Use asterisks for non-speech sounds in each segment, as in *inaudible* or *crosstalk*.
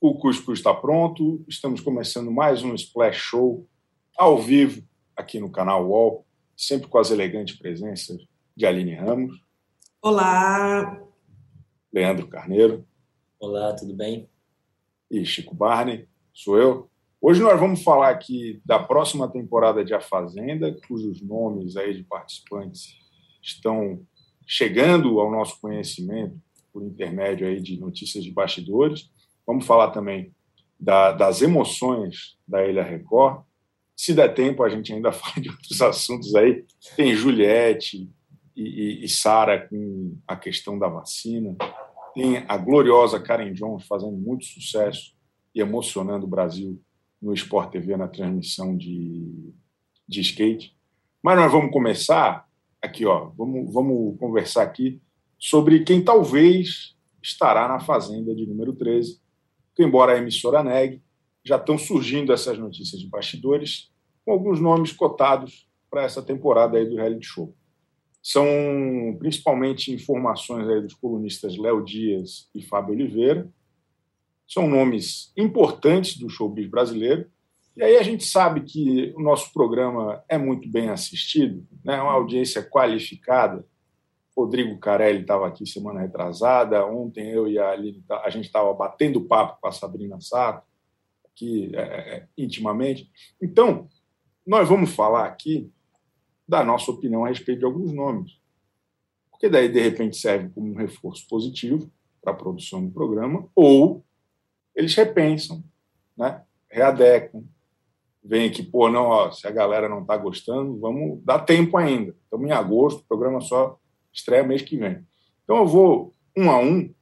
O Cuscuz está pronto, estamos começando mais um Splash Show ao vivo aqui no canal UOL, sempre com as elegantes presenças de Aline Ramos. Olá! Leandro Carneiro. Olá, tudo bem? E Chico Barney, sou eu. Hoje nós vamos falar aqui da próxima temporada de A Fazenda, cujos nomes aí de participantes estão chegando ao nosso conhecimento por intermédio aí de notícias de bastidores. Vamos falar também da, das emoções da Ilha Record. Se der tempo, a gente ainda *laughs* fala de outros assuntos aí. Tem Juliette e, e, e Sara com a questão da vacina. Tem a gloriosa Karen Jones fazendo muito sucesso e emocionando o Brasil no Sport TV na transmissão de, de skate. Mas nós vamos começar aqui, ó. Vamos, vamos conversar aqui sobre quem talvez estará na Fazenda de número 13. Que, embora a emissora negue, já estão surgindo essas notícias de bastidores com alguns nomes cotados para essa temporada aí do reality show. São principalmente informações aí dos colunistas Léo Dias e Fábio Oliveira. São nomes importantes do showbiz brasileiro. E aí a gente sabe que o nosso programa é muito bem assistido, né? uma audiência qualificada. Rodrigo Carelli estava aqui semana retrasada. Ontem eu e a Aline, a gente estava batendo papo com a Sabrina Sato, aqui é, é, intimamente. Então, nós vamos falar aqui da nossa opinião a respeito de alguns nomes. Porque daí, de repente, serve como um reforço positivo para a produção do programa, ou eles repensam, né? readecam, veem que, pô, não, ó, se a galera não está gostando, vamos dar tempo ainda. Estamos em agosto, o programa só estreia mês que vem. Então eu vou um a um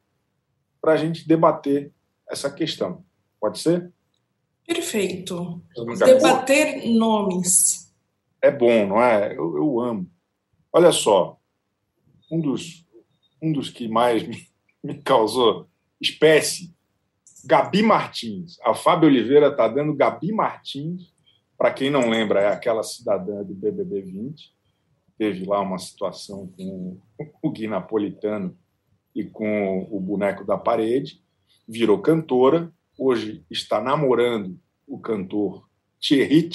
para a gente debater essa questão. Pode ser? Perfeito. Debater nomes é bom, não é? Eu, eu amo. Olha só, um dos, um dos que mais me, me causou espécie, Gabi Martins. A Fábio Oliveira está dando Gabi Martins, para quem não lembra, é aquela cidadã do BBB 20. Teve lá uma situação com *laughs* o Gui Napolitano e com o boneco da parede. Virou cantora, hoje está namorando o cantor Thierry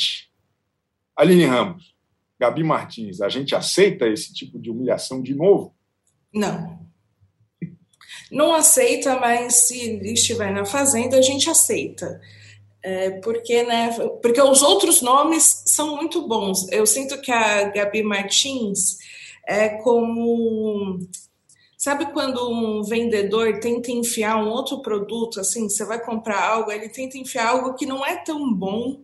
Aline Ramos, Gabi Martins, a gente aceita esse tipo de humilhação de novo? Não. Não aceita, mas se estiver na fazenda, a gente aceita. É, porque, né, porque os outros nomes são muito bons. Eu sinto que a Gabi Martins é como. Sabe quando um vendedor tenta enfiar um outro produto, assim, você vai comprar algo, ele tenta enfiar algo que não é tão bom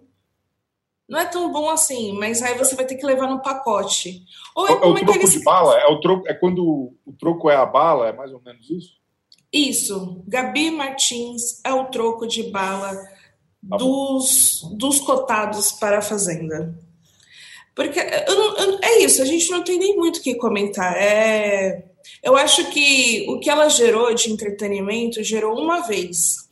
não é tão bom assim, mas aí você vai ter que levar no pacote. Ou é, é o troco eles... de bala? É, o troco, é quando o troco é a bala? É mais ou menos isso? Isso. Gabi Martins é o troco de bala dos, dos cotados para a Fazenda. Porque eu não, eu, é isso, a gente não tem nem muito o que comentar. É, eu acho que o que ela gerou de entretenimento gerou uma vez.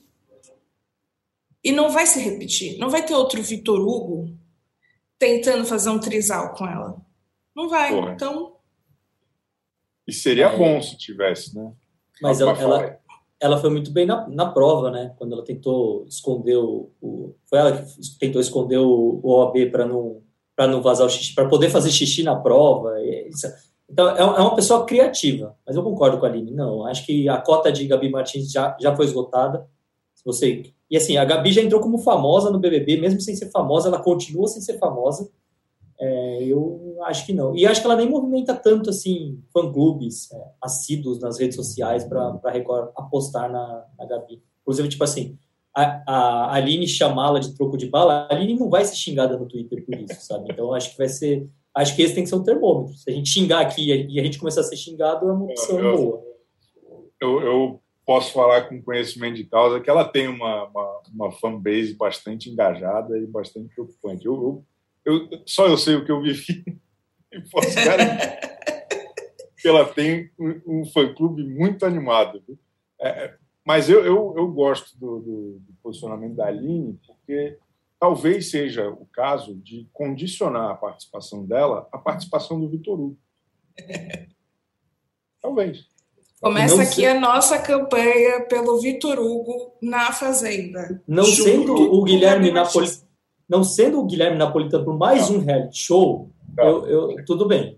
E não vai se repetir. Não vai ter outro Vitor Hugo tentando fazer um trisal com ela. Não vai, Porra. então. E seria é. bom se tivesse, né? Mas ela, ela, ela, foi muito bem na, na prova, né? Quando ela tentou esconder o. o foi ela que tentou esconder o, o OAB para não, não vazar o xixi, para poder fazer xixi na prova. Isso, então, é, é uma pessoa criativa, mas eu concordo com a Aline. Não, acho que a cota de Gabi Martins já, já foi esgotada. Se você e assim, a Gabi já entrou como famosa no BBB, mesmo sem ser famosa, ela continua sem ser famosa. É, eu acho que não. E acho que ela nem movimenta tanto assim fã-clubes é, assíduos nas redes sociais para apostar na, na Gabi. Inclusive, tipo assim, a, a Aline chamá-la de troco de bala, a Aline não vai ser xingada no Twitter por isso, sabe? Então acho que vai ser. Acho que esse tem que ser um termômetro. Se a gente xingar aqui e a gente começar a ser xingado, é uma opção eu, boa. Eu, eu posso falar com conhecimento de causa que ela tem uma, uma, uma fanbase bastante engajada e bastante preocupante. Eu, eu, eu, só eu sei o que eu vivi e posso garantir que ela tem um, um fã-clube muito animado. É, mas eu, eu, eu gosto do, do, do, posicionamento da Aline porque talvez seja o caso de condicionar a participação dela à participação do Vitor Hugo. *laughs* Talvez. Começa aqui a nossa campanha pelo Vitor Hugo na Fazenda. Não sendo o Guilherme Napolitano, não sendo o Guilherme Napolitano por mais um reality show, eu, eu, tudo bem.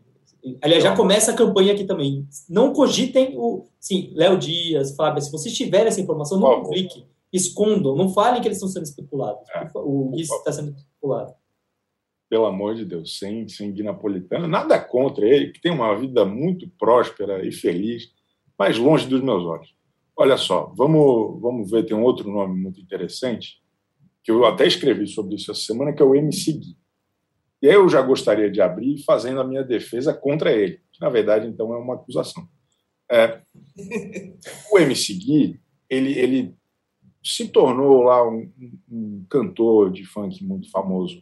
Aliás, já começa a campanha aqui também. Não cogitem o. Sim, Léo Dias, Fábio, se vocês tiverem essa informação, não cliquem, escondam, não falem que eles estão sendo especulados. É. O Gui está sendo especulado. Pelo amor de Deus, sem, sem Gui Napolitano, nada contra ele, que tem uma vida muito próspera e feliz, mas longe dos meus olhos. Olha só, vamos, vamos ver, tem um outro nome muito interessante, que eu até escrevi sobre isso essa semana, que é o MC Gui. Eu já gostaria de abrir fazendo a minha defesa contra ele, que na verdade então é uma acusação. É, o MC Gui, ele, ele se tornou lá um, um, cantor de funk muito famoso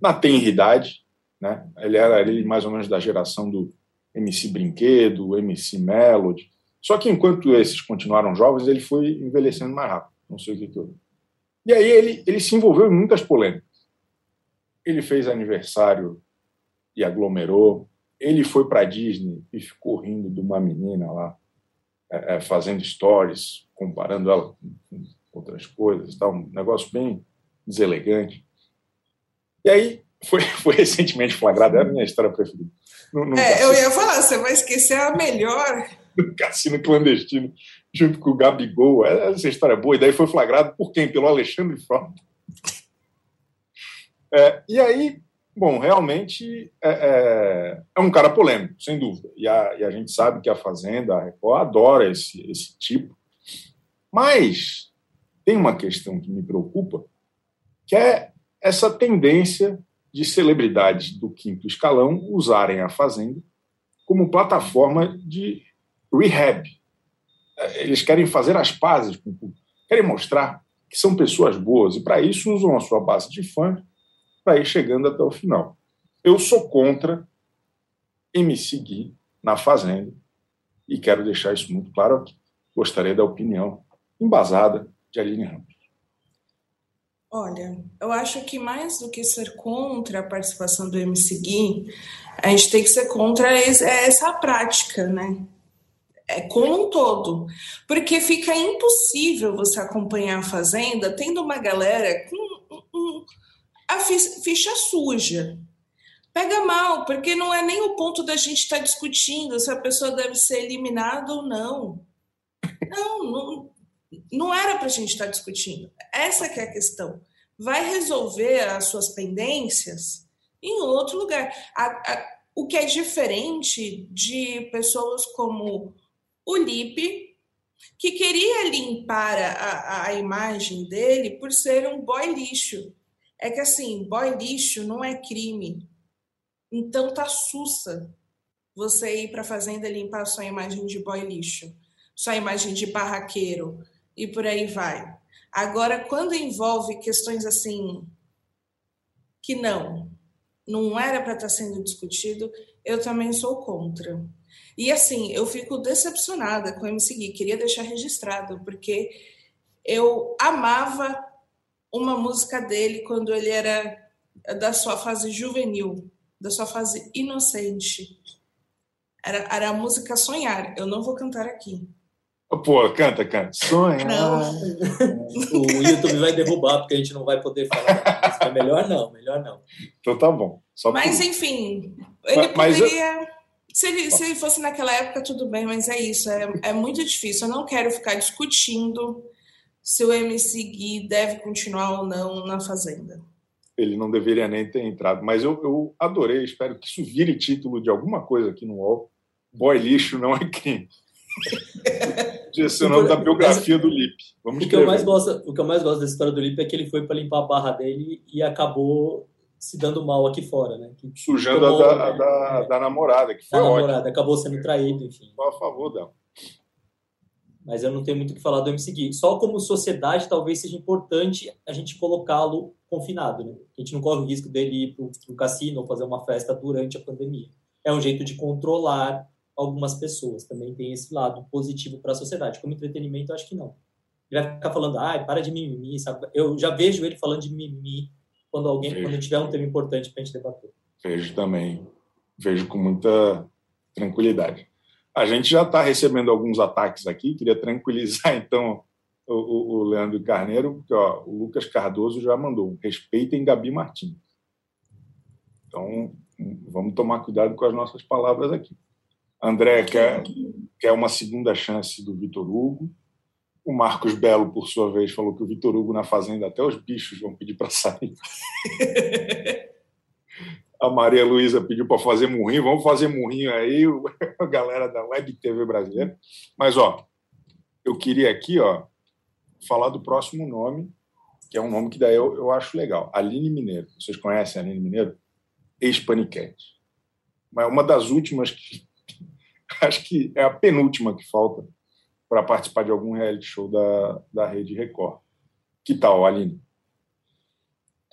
na tenridade, né? Ele era ali mais ou menos da geração do MC Brinquedo, MC Melody. Só que enquanto esses continuaram jovens, ele foi envelhecendo mais rápido. Não sei o que que eu... E aí ele, ele se envolveu em muitas polêmicas. Ele fez aniversário e aglomerou. Ele foi para a Disney e ficou rindo de uma menina lá, é, é, fazendo stories, comparando ela com outras coisas, tal, um negócio bem deselegante. E aí *laughs* foi, foi recentemente flagrado, é a minha história preferida. No, no é, eu ia falar, você vai esquecer a melhor. *laughs* No cassino clandestino, junto com o Gabigol. É, essa história é boa. E daí foi flagrado por quem? Pelo Alexandre Frota. É, e aí, bom, realmente é, é, é, um cara polêmico, sem dúvida. E a, e a gente sabe que a Fazenda, a Record, adora esse, esse tipo. Mas tem uma questão que me preocupa, que é essa tendência de celebridades do quinto escalão usarem a Fazenda como plataforma de rehab. Eles querem fazer as pazes com o público, querem mostrar que são pessoas boas, e para isso usam a sua base de fãs para ir chegando até o final. Eu sou contra seguir na Fazenda e quero deixar isso muito claro aqui. Gostaria da opinião embasada de Aline Ramos. Olha, eu acho que mais do que ser contra a participação do MC Gui, a gente tem que ser contra essa prática, né? É como um todo. Porque fica impossível você acompanhar a Fazenda tendo uma galera com um, a ficha suja. Pega mal, porque não é nem o ponto da gente estar tá discutindo se a pessoa deve ser eliminada ou não. Não, não, não era para a gente estar tá discutindo. Essa é a questão. Vai resolver as suas pendências em outro lugar. A, a, o que é diferente de pessoas como o Lipe, que queria limpar a, a imagem dele por ser um boy lixo é que assim, boy lixo não é crime. Então tá sussa você ir para a fazenda limpar sua imagem de boy lixo, sua imagem de barraqueiro e por aí vai. Agora, quando envolve questões assim que não, não era para estar tá sendo discutido, eu também sou contra. E assim, eu fico decepcionada com o MC queria deixar registrado, porque eu amava uma música dele quando ele era da sua fase juvenil, da sua fase inocente. Era, era a música Sonhar. Eu não vou cantar aqui. Pô, canta, canta. Sonhar. Não. o YouTube vai derrubar, porque a gente não vai poder falar. É melhor não, melhor não. Então tá bom. Só mas, por... enfim, ele mas, poderia. Eu... Se ele, se ele fosse naquela época, tudo bem, mas é isso. É, é muito difícil. Eu não quero ficar discutindo se o MC Gui deve continuar ou não na Fazenda. Ele não deveria nem ter entrado, mas eu, eu adorei, espero que isso vire título de alguma coisa aqui no UOL. Boy lixo não é crime. *laughs* Podia ser o nome da biografia do Lipe. Vamos o, que eu mais gosto, o que eu mais gosto da história do Lipe é que ele foi para limpar a barra dele e acabou se dando mal aqui fora, né? Que Sujando tomou, a, da, a da, é, da, namorada, que foi da ótimo. namorada, acabou sendo traído, enfim. Estou a favor dela mas eu não tenho muito o que falar do MC Gui. Só como sociedade, talvez seja importante a gente colocá-lo confinado, né? A gente não corre o risco dele ir para o cassino ou fazer uma festa durante a pandemia. É um jeito de controlar algumas pessoas. Também tem esse lado positivo para a sociedade. Como entretenimento, eu acho que não. Ele vai ficar falando, ai, para de mimimi, sabe? Eu já vejo ele falando de mimimi quando alguém, vejo. quando tiver um tema importante para a gente debater. Vejo também. Vejo com muita tranquilidade. A gente já está recebendo alguns ataques aqui, queria tranquilizar *laughs* então o, o Leandro Carneiro, porque ó, o Lucas Cardoso já mandou: respeitem Gabi Martins. Então, vamos tomar cuidado com as nossas palavras aqui. André quer, quer uma segunda chance do Vitor Hugo. O Marcos Belo, por sua vez, falou que o Vitor Hugo na Fazenda até os bichos vão pedir para sair. *laughs* A Maria Luísa pediu para fazer murrinho. Vamos fazer murrinho aí, *laughs* a galera da Web TV brasileira. Mas, ó, eu queria aqui, ó, falar do próximo nome, que é um nome que daí eu, eu acho legal. Aline Mineiro. Vocês conhecem a Aline Mineiro? Ex-Paniquete. Mas uma das últimas que *laughs* acho que é a penúltima que falta para participar de algum reality show da, da Rede Record. Que tal, Aline?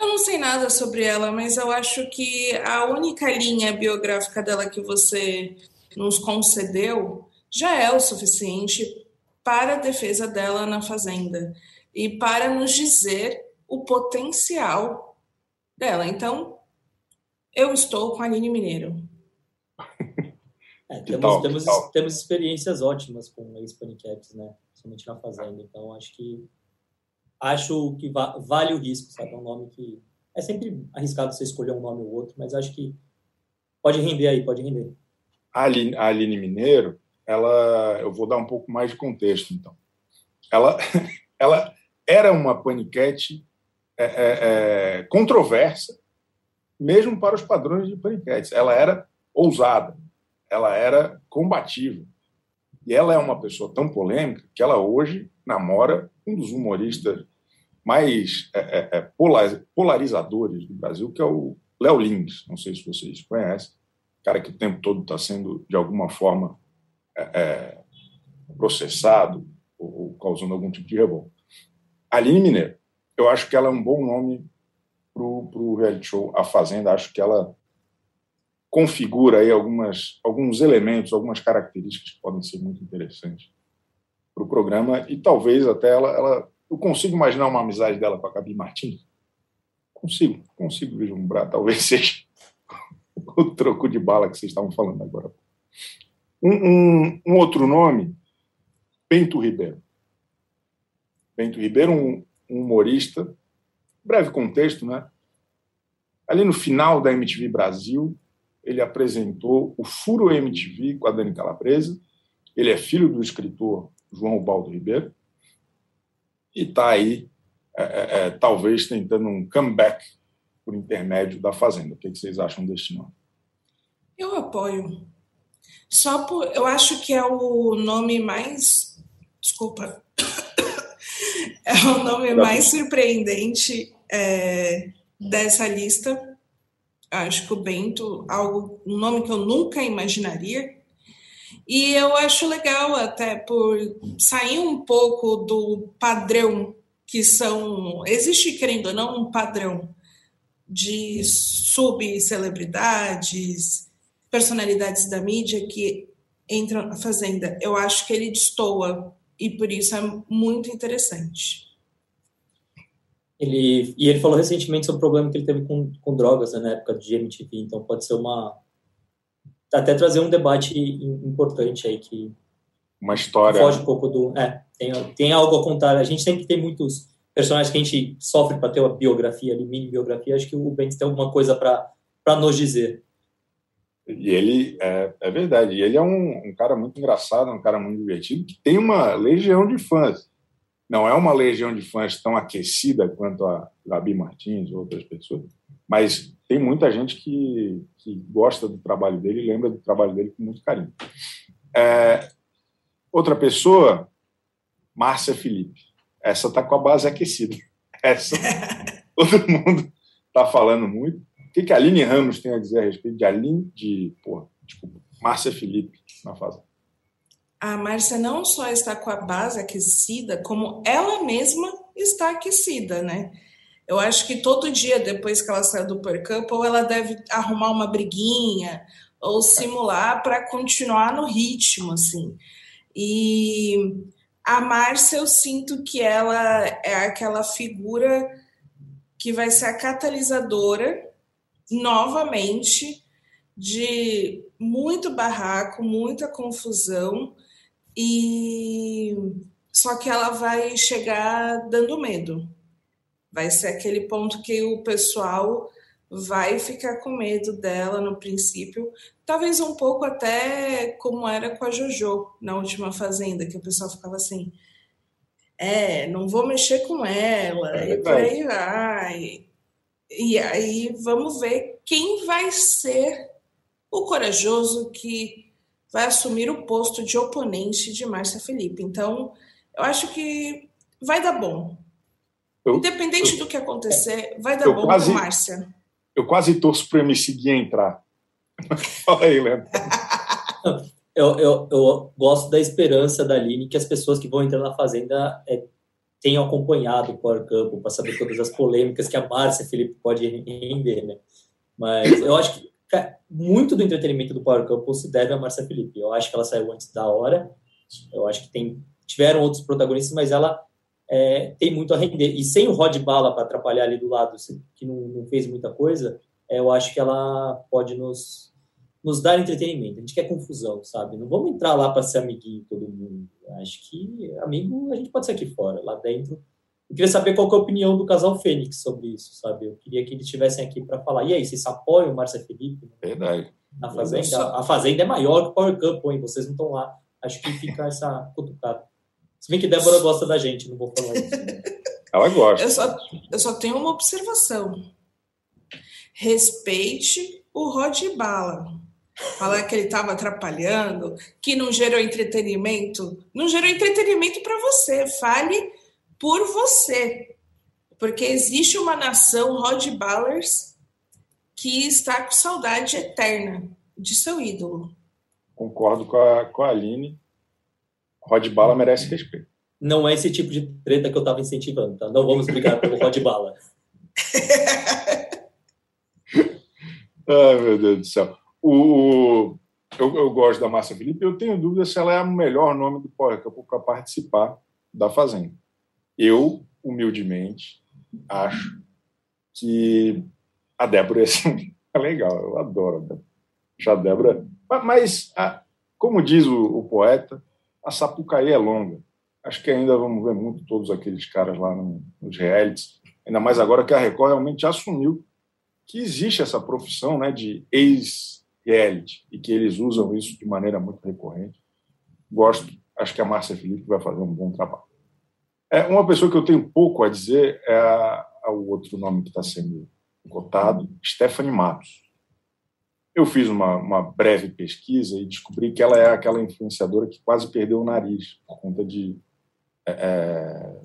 Eu não sei nada sobre ela, mas eu acho que a única linha biográfica dela que você nos concedeu já é o suficiente para a defesa dela na Fazenda e para nos dizer o potencial dela. Então, eu estou com a Aline Mineiro. É, temos, temos, temos, experiências ótimas com ex-paniquetes, né? Principalmente na Fazenda. Então, acho que acho que va vale o risco, sabe? É um nome que é sempre arriscado você escolher um nome ou outro, mas acho que pode render aí, pode render. A Aline, a Aline Mineiro, ela, eu vou dar um pouco mais de contexto, então. Ela, *laughs* ela era uma paniquete é, é, é, controversa, mesmo para os padrões de paniquetes. Ela era ousada, ela era combativa. E ela é uma pessoa tão polêmica que ela hoje namora um dos humoristas mais é, é, é polarizadores do Brasil, que é o Léo Lins. Não sei se vocês conhecem. Cara que o tempo todo está sendo, de alguma forma, é, é, processado ou, ou, causando algum tipo de revolta. Aline Mineiro, eu acho que ela é um bom nome para o reality show A Fazenda. Acho que ela configura aí algumas, alguns elementos, algumas características que podem ser muito interessantes para o programa e talvez até ela, ela. Eu consigo imaginar uma amizade dela com a Gabi Martins? Consigo, consigo vislumbrar. Talvez *laughs* seja o troco de bala que vocês estavam falando agora. Um, um, um outro nome, Bento Ribeiro. Bento Ribeiro, um, um humorista, breve contexto, né? Ali no final da MTV Brasil, ele apresentou o Furo MTV com a Dani Calabresa. Ele é filho do escritor João Baldo Ribeiro e está aí, é, é, é, talvez, tentando um comeback por intermédio da Fazenda. O que, vocês acham deste nome? Eu apoio. Só por. Eu acho que é o nome mais. Desculpa. *coughs* é o nome mais surpreendente é, dessa lista acho que o Bento, algo, um nome que eu nunca imaginaria. E eu acho legal até por sair um pouco do padrão que são. Existe, querendo ou não, um padrão de subcelebridades, personalidades da mídia que entram na Fazenda. Eu acho que ele destoa e por isso é muito interessante. Ele, e ele falou recentemente sobre o problema que ele teve com, com drogas né, na época de MTV, então pode ser uma. Até trazer um debate importante aí que. Uma história. foge um pouco do. É, tem, tem algo a contar. A gente sempre tem muitos personagens que a gente sofre para ter uma biografia ali, mini biografia. Acho que o Bentes tem alguma coisa para nos dizer. E ele, é, é verdade, e ele é um, um cara muito engraçado, um cara muito divertido, que tem uma legião de fãs não é uma legião de fãs tão aquecida quanto a Gabi Martins ou outras pessoas, mas tem muita gente que, que gosta do trabalho dele e lembra do trabalho dele com muito carinho. É, outra pessoa, Márcia Felipe. Essa está com a base aquecida. *laughs* Essa *laughs* todo mundo está falando muito. O que, que a Aline Ramos tem a dizer a respeito de Aline, de, porra, desculpa, Márcia Felipe na fase? a Márcia não só está com a base aquecida, como ela mesma está aquecida, né? Eu acho que todo dia depois que ela saiu do Per Couple, ela deve arrumar uma briguinha ou simular para continuar no ritmo, assim. E a Márcia, eu sinto que ela é aquela figura que vai ser a catalisadora novamente de muito barraco, muita confusão e só que ela vai chegar dando medo. Vai ser aquele ponto que o pessoal vai ficar com medo dela no princípio, talvez um pouco até como era com a Jojo na última fazenda, que o pessoal ficava assim, é, não vou mexer com ela, é e por aí vai. E aí vamos ver quem vai ser o corajoso que vai assumir o posto de oponente de Márcia Felipe. Então, eu acho que vai dar bom. Eu, Independente eu, do que acontecer, vai dar bom para Márcia. Eu quase torço para me seguir entrar. *laughs* Fala aí, Leandro. *laughs* eu, eu, eu gosto da esperança da Aline que as pessoas que vão entrar na Fazenda é, tenham acompanhado o Power Campo para saber todas as polêmicas que a Márcia Felipe pode render, né? Mas eu acho que muito do entretenimento do Power Couple se deve a Marcia Felipe. Eu acho que ela saiu antes da hora. Eu acho que tem, tiveram outros protagonistas, mas ela é, tem muito a render. E sem o Rod Bala para atrapalhar ali do lado, que não, não fez muita coisa, é, eu acho que ela pode nos, nos dar entretenimento. A gente quer confusão, sabe? Não vamos entrar lá para ser amiguinho todo mundo. Acho que amigo a gente pode ser aqui fora. Lá dentro eu queria saber qual é a opinião do casal Fênix sobre isso, sabe? Eu queria que eles estivessem aqui para falar. E aí, vocês apoiam o Márcia Felipe? Verdade. Na Fazenda? A Fazenda é maior que o Power Camp, hein? Vocês não estão lá. Acho que fica essa cutucada. Se bem que Débora gosta da gente, não vou falar isso. *laughs* Ela gosta. Eu só, eu só tenho uma observação. Respeite o Rod Bala. Falar que ele estava atrapalhando, que não gerou entretenimento. Não gerou entretenimento para você. Fale por você. Porque existe uma nação Rod Ballers que está com saudade eterna de seu ídolo. Concordo com a, com a Aline. Rod Bala merece respeito. Não é esse tipo de treta que eu estava incentivando, tá? Não vamos brigar pelo Rod Bala. *laughs* Ai, meu Deus do céu. O, eu, eu, gosto da Márcia Felipe. Eu tenho dúvida se ela é o melhor nome do Power Couple para participar da Fazenda. Eu, humildemente, acho que a Débora ia *laughs* ser legal. Eu adoro a Débora. Já a Débora. Mas, como diz o, o, poeta, a Sapucaí é longa. Acho que ainda vamos ver muito todos aqueles caras lá no, nos realities. Ainda mais agora que a Record realmente assumiu que existe essa profissão né, de ex-reality e que eles usam isso de maneira muito recorrente. Gosto. Acho que a Márcia Felipe vai fazer um bom trabalho. É, uma pessoa que eu tenho pouco a dizer é o outro nome que está sendo cotado, Stephanie Matos. Eu fiz uma, uma, breve pesquisa e descobri que ela é aquela influenciadora que quase perdeu o nariz por conta de é, é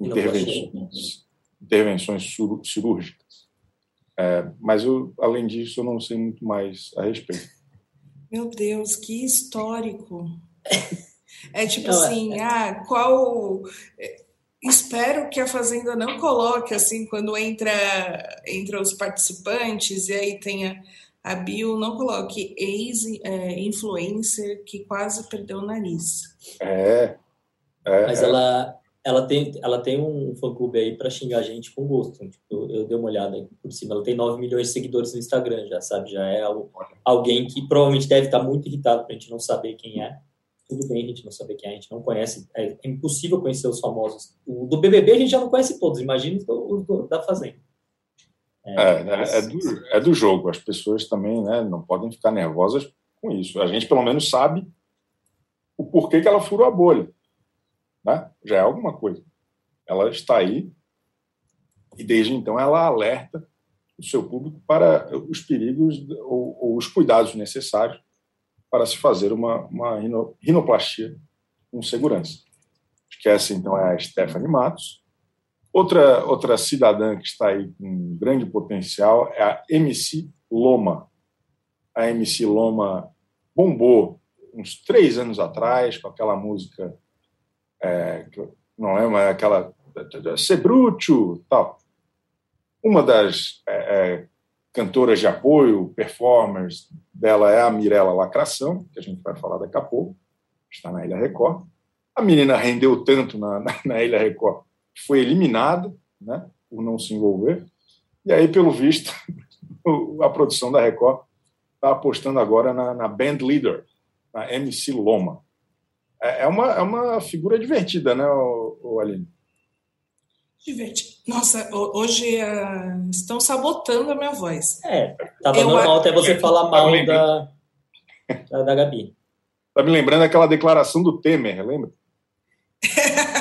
intervenções, intervenções cirúrgicas. É, mas, eu, além disso, eu não sei muito mais a respeito. Meu Deus, que histórico! *laughs* É tipo não, é, assim, é, ah, qual. Espero que a Fazenda não coloque assim, quando entra, entra os participantes e aí tenha a bio, não coloque ex-influencer é, que quase perdeu o nariz. É. é Mas ela, ela tem, ela tem um fã-clube aí para xingar a gente com gosto. Tipo, eu, eu, dei uma olhada por cima. Ela tem 9 milhões de seguidores no Instagram, já sabe? Já é alguém que provavelmente deve estar muito irritado para a gente não saber quem é tudo bem a gente não saber quem é, a gente não conhece, é, é impossível conhecer os famosos. O do BBB a gente já não conhece todos, imagina o da Fazenda. É, é, né, é, do, é do jogo, as pessoas também né, não podem ficar nervosas com isso. A gente pelo menos sabe o porquê que ela furou a bolha. Né? Já é alguma coisa. Ela está aí e desde então ela alerta o seu público para os perigos ou, ou os cuidados necessários para se fazer uma, uma rinoplastia com segurança. Essa, então, é a Stephanie Matos. Outra, outra cidadã que está aí com grande potencial é a MC Loma. A MC Loma bombou uns três anos atrás com aquela música, é, não é, mas aquela Sebrúcio, tal. Uma das é, é, cantoras de apoio, performers dela é a Mirella Lacração, que a gente vai falar daqui a pouco, está na Ilha Record. A menina rendeu tanto na, na, na Ilha Record foi eliminada né, por não se envolver. E aí, pelo visto, *laughs* a produção da Record está apostando agora na, na band leader, na MC Loma. É, é, uma, é uma figura divertida, né, o, o Aline? Divertido. Nossa, hoje uh, estão sabotando a minha voz. É, tava eu, normal até você falar mal da, da, da Gabi. Tá me lembrando aquela declaração do Temer, lembra? *laughs*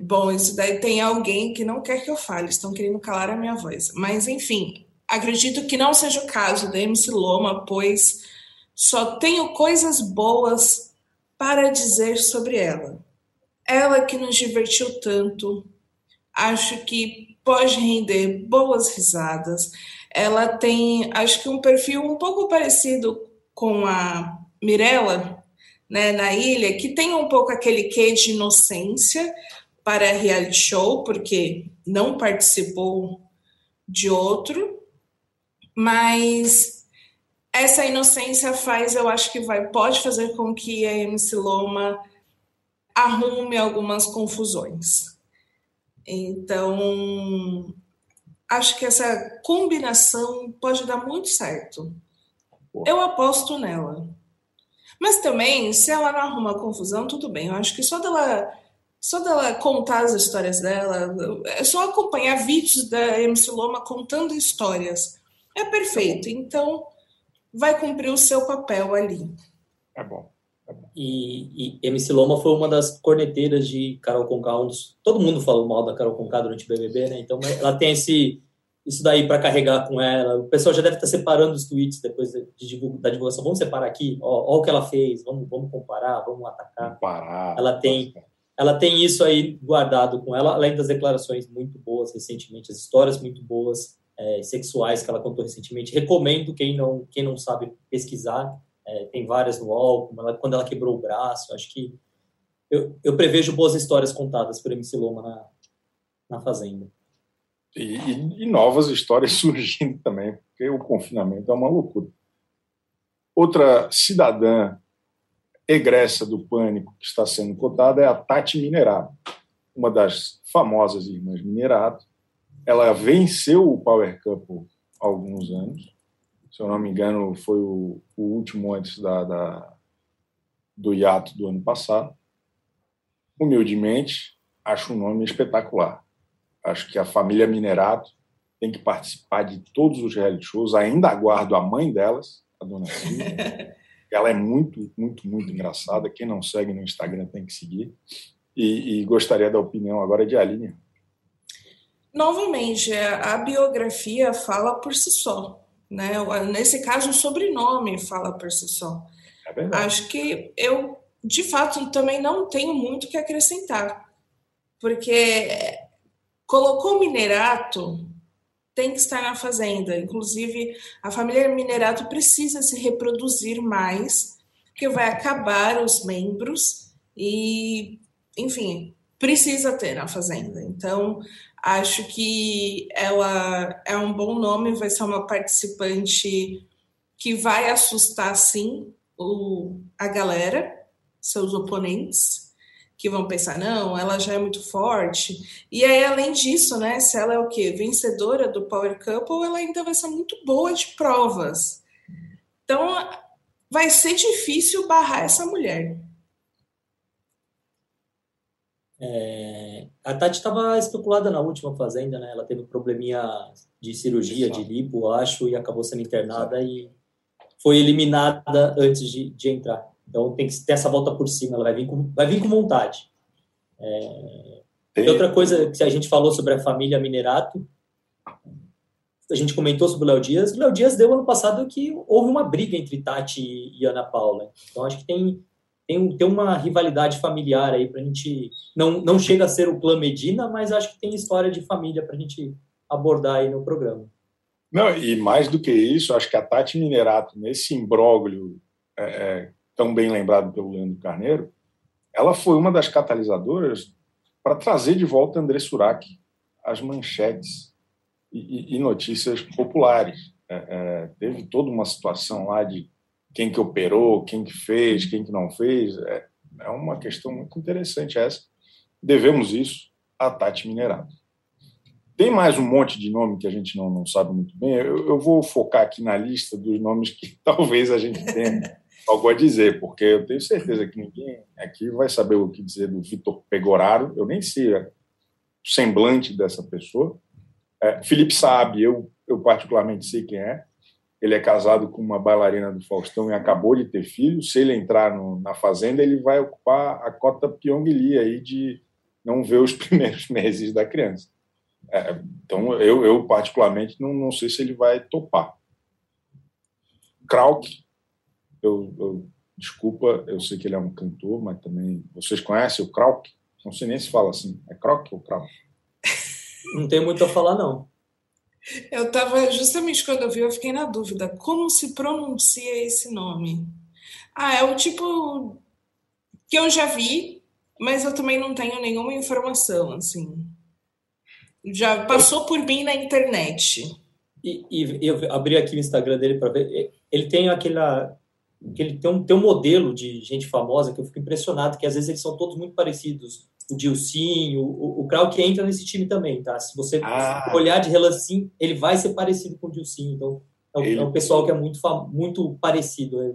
Bom, isso daí tem alguém que não quer que eu fale, estão querendo calar a minha voz. Mas, enfim, acredito que não seja o caso da MC Loma, pois só tenho coisas boas para dizer sobre ela. Ela que nos divertiu tanto, acho que pode render boas risadas. Ela tem, acho que um perfil um pouco parecido com a Mirella, né, na ilha, que tem um pouco aquele quê de inocência para reality show, porque não participou de outro, mas essa inocência faz, eu acho que vai pode fazer com que a MC Loma arrume algumas confusões. Então, acho que essa combinação pode dar muito certo. Eu aposto nela. Mas também, se ela não arruma confusão, tudo bem. Eu acho que só dela, só dela contar as histórias dela, é só acompanhar vídeos da MC Loma contando histórias. É perfeito. Então, vai cumprir o seu papel ali. É bom. E, e MC Loma foi uma das corneteiras de Carol Conká, um dos, todo mundo falou mal da Carol Conká durante o BBB, né? Então ela tem esse isso daí para carregar com ela. O pessoal já deve estar separando os tweets depois de, de, da divulgação. Vamos separar aqui, ó, ó, o que ela fez, vamos, vamos comparar, vamos atacar. Comparar. Ela tem, ela tem isso aí guardado com ela, além das declarações muito boas recentemente, as histórias muito boas é, sexuais que ela contou recentemente. Recomendo quem não, quem não sabe pesquisar é, tem várias no álbum, ela, quando ela quebrou o braço, acho que eu, eu prevejo boas histórias contadas por MC Loma na, na Fazenda. E, e, e, novas histórias *laughs* surgindo também, porque o confinamento é uma loucura. Outra cidadã egressa do pânico que está sendo cotada é a Tati Minerado, uma das famosas irmãs Minerado. Ela venceu o Power Couple há alguns anos se eu não me engano, foi o, o último antes da, da, do hiato do ano passado. Humildemente, acho um nome espetacular. Acho que a família Minerato tem que participar de todos os reality shows. Ainda aguardo a mãe delas, a dona Silvia. *laughs* Ela é muito, muito, muito engraçada. Quem não segue no Instagram tem que seguir. E, e gostaria da opinião agora de Aline. Novamente, a biografia fala por si só. Né? Nesse caso, o sobrenome fala por si só. É Acho que eu, de fato, também não tenho muito que acrescentar, porque colocou minerato, tem que estar na fazenda. Inclusive, a família Minerato precisa se reproduzir mais, porque vai acabar os membros e, enfim, precisa ter na fazenda. Então, Acho que ela é um bom nome, vai ser uma participante que vai assustar, sim, o, a galera, seus oponentes, que vão pensar, não, ela já é muito forte. E aí, além disso, né, se ela é o quê? Vencedora do Power Couple, ela ainda vai ser muito boa de provas. Então, vai ser difícil barrar essa mulher. É, a Tati estava especulada na última fazenda, né? Ela teve um probleminha de cirurgia, de lipo, acho, e acabou sendo internada e foi eliminada antes de, de entrar. Então tem que ter essa volta por cima, ela vai vir com, vai vir com vontade. É, e outra coisa que a gente falou sobre a família Minerato, a gente comentou sobre o Léo Dias. O Léo Dias deu ano passado que houve uma briga entre Tati e Ana Paula. Então acho que tem tem, tem uma rivalidade familiar aí para a gente. Não, não chega a ser o clã Medina, mas acho que tem história de família para a gente abordar aí no programa. Não, e mais do que isso, acho que a Tati Minerato, nesse imbróglio é, é, tão bem lembrado pelo Leandro Carneiro, ela foi uma das catalisadoras para trazer de volta André Surak às manchetes e, e, e notícias populares. É, é, teve toda uma situação lá de quem que operou, quem que fez, quem que não fez. É, é uma questão muito interessante essa. Devemos isso à Tati Minerado. tem mais um monte de nome que a gente não, não sabe muito bem. Eu, eu vou focar aqui na lista dos nomes que *laughs* talvez a gente tenha algo a dizer, porque eu tenho certeza que ninguém aqui vai saber o que dizer do Vitor Pegoraro. Eu nem sei o semblante dessa pessoa. É, Felipe Saab, eu, eu particularmente sei quem é. Ele é casado com uma bailarina do Faustão e acabou de ter filho. Se ele entrar no, na Fazenda, ele vai ocupar a cota Pyongyi aí de não ver os *laughs* primeiros meses da criança. É, então, eu, eu particularmente não, não sei se ele vai topar. Krauk, eu, eu, desculpa, eu sei que ele é um cantor, mas também vocês conhecem o Krauk? Não sei nem se fala assim. É Krauk ou Krauk? *laughs* Não tem muito a falar, não. Eu estava, justamente quando eu vi, eu fiquei na dúvida. Como se pronuncia esse nome? Ah, é o tipo que eu já vi, mas eu também não tenho nenhuma informação, assim. Já passou por mim na internet. E, e eu abri aqui o Instagram dele para ver. Ele tem aquela. Ele tem um, tem um modelo de gente famosa que eu fico impressionado, que às vezes eles são todos muito parecidos o Dilcinho, o, o Krauk entra nesse time também, tá? Se você ah. olhar de relancinho, ele vai ser parecido com o Dilcinho. Então, é um, ele... é um pessoal que é muito, muito parecido. Né?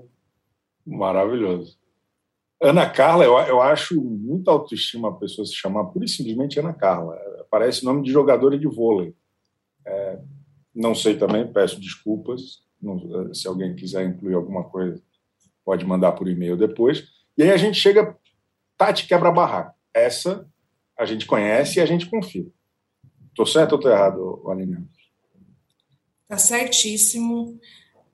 Maravilhoso. Ana Carla, eu, eu acho muita autoestima a pessoa se chamar pura e simplesmente Ana Carla. Parece nome de jogadora de vôlei. É, não sei também, peço desculpas. Não, se alguém quiser incluir alguma coisa, pode mandar por e-mail depois. E aí a gente chega, Tati quebra-barraco. Essa a gente conhece e a gente confia. Estou certo ou estou errado, Aline? Está certíssimo.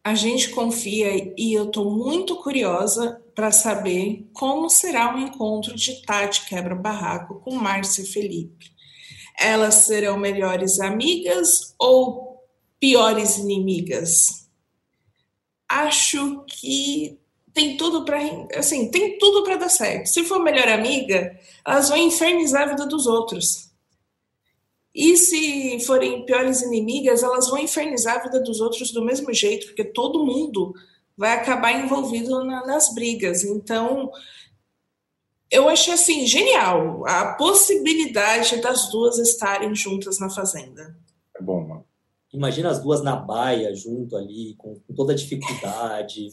A gente confia e eu estou muito curiosa para saber como será o encontro de Tati Quebra-Barraco com Márcia Felipe. Elas serão melhores amigas ou piores inimigas? Acho que tem tudo para assim, tem tudo para dar certo. Se for melhor amiga, elas vão infernizar a vida dos outros. E se forem piores inimigas, elas vão infernizar a vida dos outros do mesmo jeito, porque todo mundo vai acabar envolvido na, nas brigas. Então, eu achei assim genial a possibilidade das duas estarem juntas na fazenda. É bom, mano. Imagina as duas na baia junto ali, com, com toda a dificuldade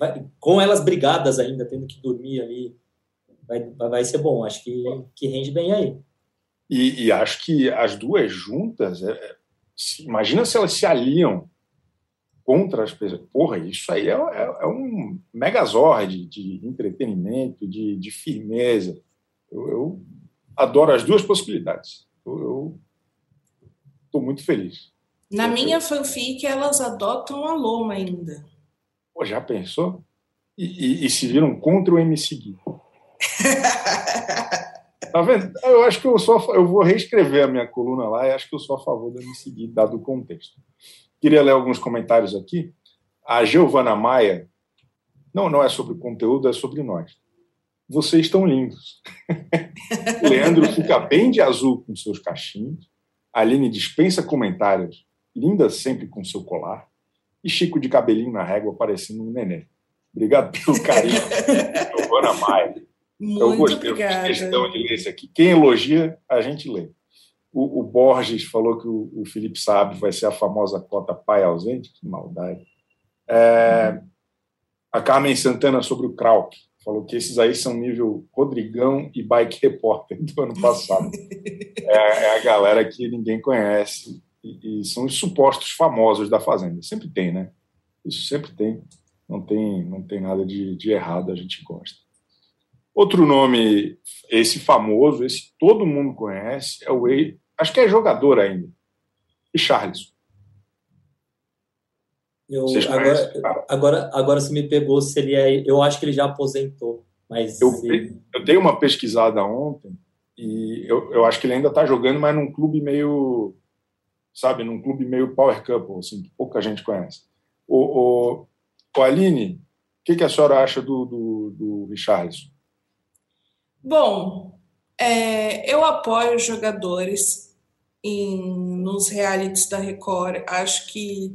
vai, com elas brigadas ainda, tendo que dormir ali, vai, vai ser bom. Acho que, que rende bem aí. E, e acho que as duas juntas, é, é imagina se elas se aliam contra as pessoas. Porra, isso aí é, é, é um megazord de entretenimento, de, de firmeza. Eu, eu, adoro as duas possibilidades. Eu estou muito feliz. Na minha fanfic, elas adotam a Loma ainda. Pô, já pensou? E, e, e, se viram contra o MC Gui. *laughs* tá vendo? Eu acho que eu sou eu vou reescrever a minha coluna lá e acho que eu sou a favor do MC Gui, dado o contexto. Queria ler alguns comentários aqui. A Giovana Maia, não, não é sobre conteúdo, é sobre nós. Vocês estão lindos. *laughs* Leandro fica bem de azul com seus cachinhos. Aline dispensa comentários, linda sempre com seu colar e Chico de cabelinho na régua, parecendo um neném. Obrigado pelo carinho, *laughs* Giovana Maia. Muito eu gostei, obrigada. questão de ler isso aqui. Quem elogia, a gente lê. O, o Borges falou que o, o, Felipe Sabe vai ser a famosa cota pai ausente. Que maldade. É, a Carmen Santana sobre o Krauk falou que esses aí são nível Rodrigão e Bike Repórter do ano passado. *laughs* é, é a galera que ninguém conhece e, e, são os supostos famosos da Fazenda. Sempre tem, né? Isso sempre tem. Não tem, não tem nada de, de errado, a gente gosta. Outro nome, esse famoso, esse todo mundo conhece, é o Wade, acho que é jogador ainda, e Charles. Eu, agora, agora, agora você me pegou se ele é. Eu acho que ele já aposentou. Mas eu, ele... eu dei uma pesquisada ontem e eu, eu acho que ele ainda está jogando, mas num clube meio sabe, num clube meio power couple, assim, que pouca gente conhece. O, o, o Aline, o que, que, a senhora acha do, do, do Richarlison? Bom, é, eu apoio os jogadores em, nos realities da Record. Acho que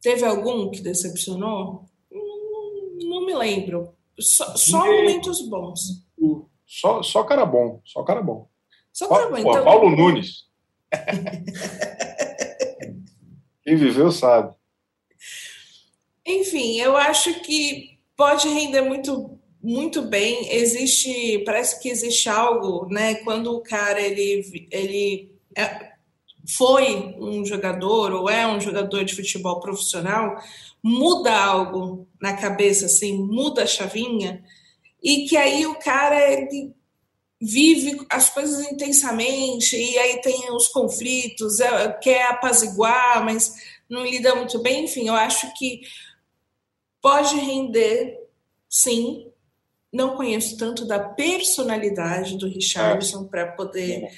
teve algum que decepcionou? Não, não me lembro. Só, só momentos bons. Só, só cara bom, só cara bom. Só cara bom. Então, Paulo Nunes. Quem viveu sabe. Enfim, eu acho que pode render muito muito bem. Existe, parece que existe algo, né? Quando o cara ele ele é, foi um jogador ou é um jogador de futebol profissional, muda algo na cabeça, assim, muda a chavinha, e que aí o cara ele vive as coisas intensamente, e aí tem os conflitos, é, quer apaziguar, mas não lida muito bem. Enfim, eu acho que pode render, sim. Não conheço tanto da personalidade do Richardson é. para poder é.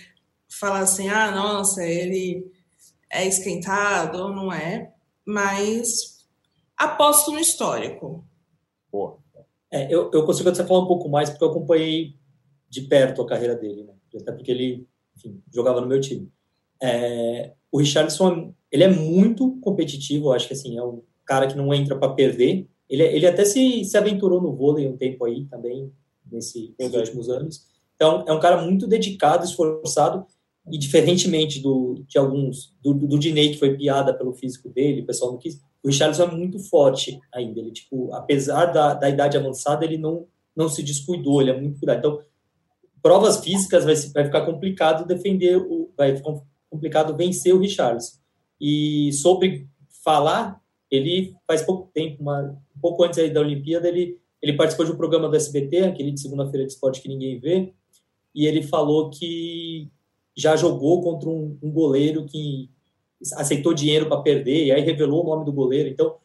falar assim, ah, nossa, ele é esquentado ou não é, mas aposto no histórico. Pô. É, eu, eu consigo até falar um pouco mais porque eu acompanhei de perto a carreira dele, né? até porque ele enfim, jogava no meu time. É, o Richardson ele é muito competitivo, acho que assim é um cara que não entra para perder. Ele, ele até se, se aventurou no vôlei um tempo aí também nesse, nesses últimos anos. Então é um cara muito dedicado, esforçado e diferentemente do de alguns do, do, Diney que foi piada pelo físico dele, o pessoal não quis. O Richardson é muito forte ainda. Ele tipo, apesar da, da idade avançada, ele não não se descuidou. Ele é muito cuidado. Então provas físicas vai, vai ficar complicado defender o vai ficar complicado vencer o Richardson. E sobre falar, ele faz pouco tempo, uma, um pouco antes aí da Olimpíada, ele, ele participou de um programa do SBT, aquele de segunda-feira de esporte que ninguém vê, e ele falou que já jogou contra um, um goleiro que aceitou dinheiro para perder, e aí revelou o nome do goleiro. Então,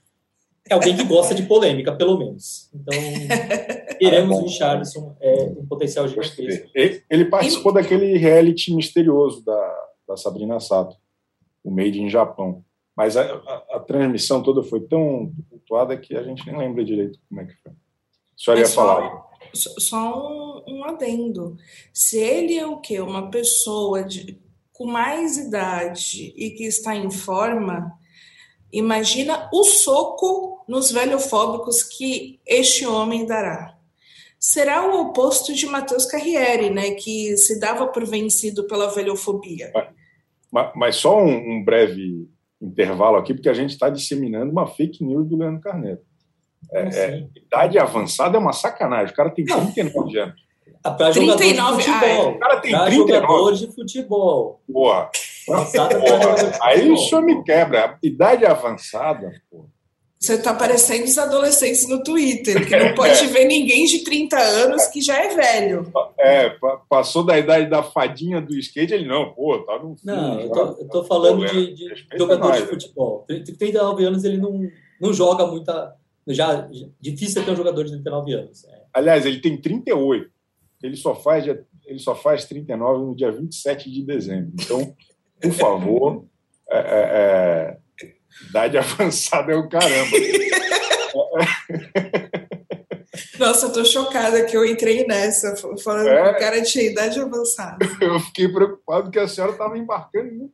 é alguém que gosta de polêmica, pelo menos. Então, *laughs* queremos o Richardson, é um potencial gigantesco. Ele participou daquele reality misterioso da, da Sabrina Sato o Made in Japão. Mas a, a, a, transmissão toda foi tão tumultuada que a gente nem lembra direito como é que foi. Senhora ia falar. Só, só um, um, adendo. Se ele é o quê? Uma pessoa de, com mais idade e que está em forma, imagina o soco nos velhofóbicos que este homem dará. Será o oposto de Matheus Carriere, né, que se dava por vencido pela velhofobia. Mas só um, um breve intervalo aqui, porque a gente está disseminando uma fake news do Leandro Carneiro. É, é, idade avançada é uma sacanagem. O cara tem 39 anos. Ah, para jogador 39, de futebol. o cara tem pra 39. jogador de futebol. Porra. Aí o senhor me quebra. Idade avançada, porra. Você está parecendo os adolescentes no Twitter, que não pode *laughs* é. ver ninguém de 30 anos que já é velho. É, passou da idade da fadinha do skate, ele não, pô, tá no. Não, eu tô, eu tô falando de, de jogador mais, de futebol. 39 anos ele não, não joga muita. Já, difícil ter um jogador de 39 anos. É. Aliás, ele tem 38. Ele só faz, ele só faz 39 no dia 27 de dezembro. Então, por favor, é, é, é Idade *laughs* avançada é o caramba. *laughs* Nossa, eu tô chocada que eu entrei nessa, falando é, que o cara tinha idade avançada. *laughs* Eu fiquei preocupado que a senhora estava embarcando. Né?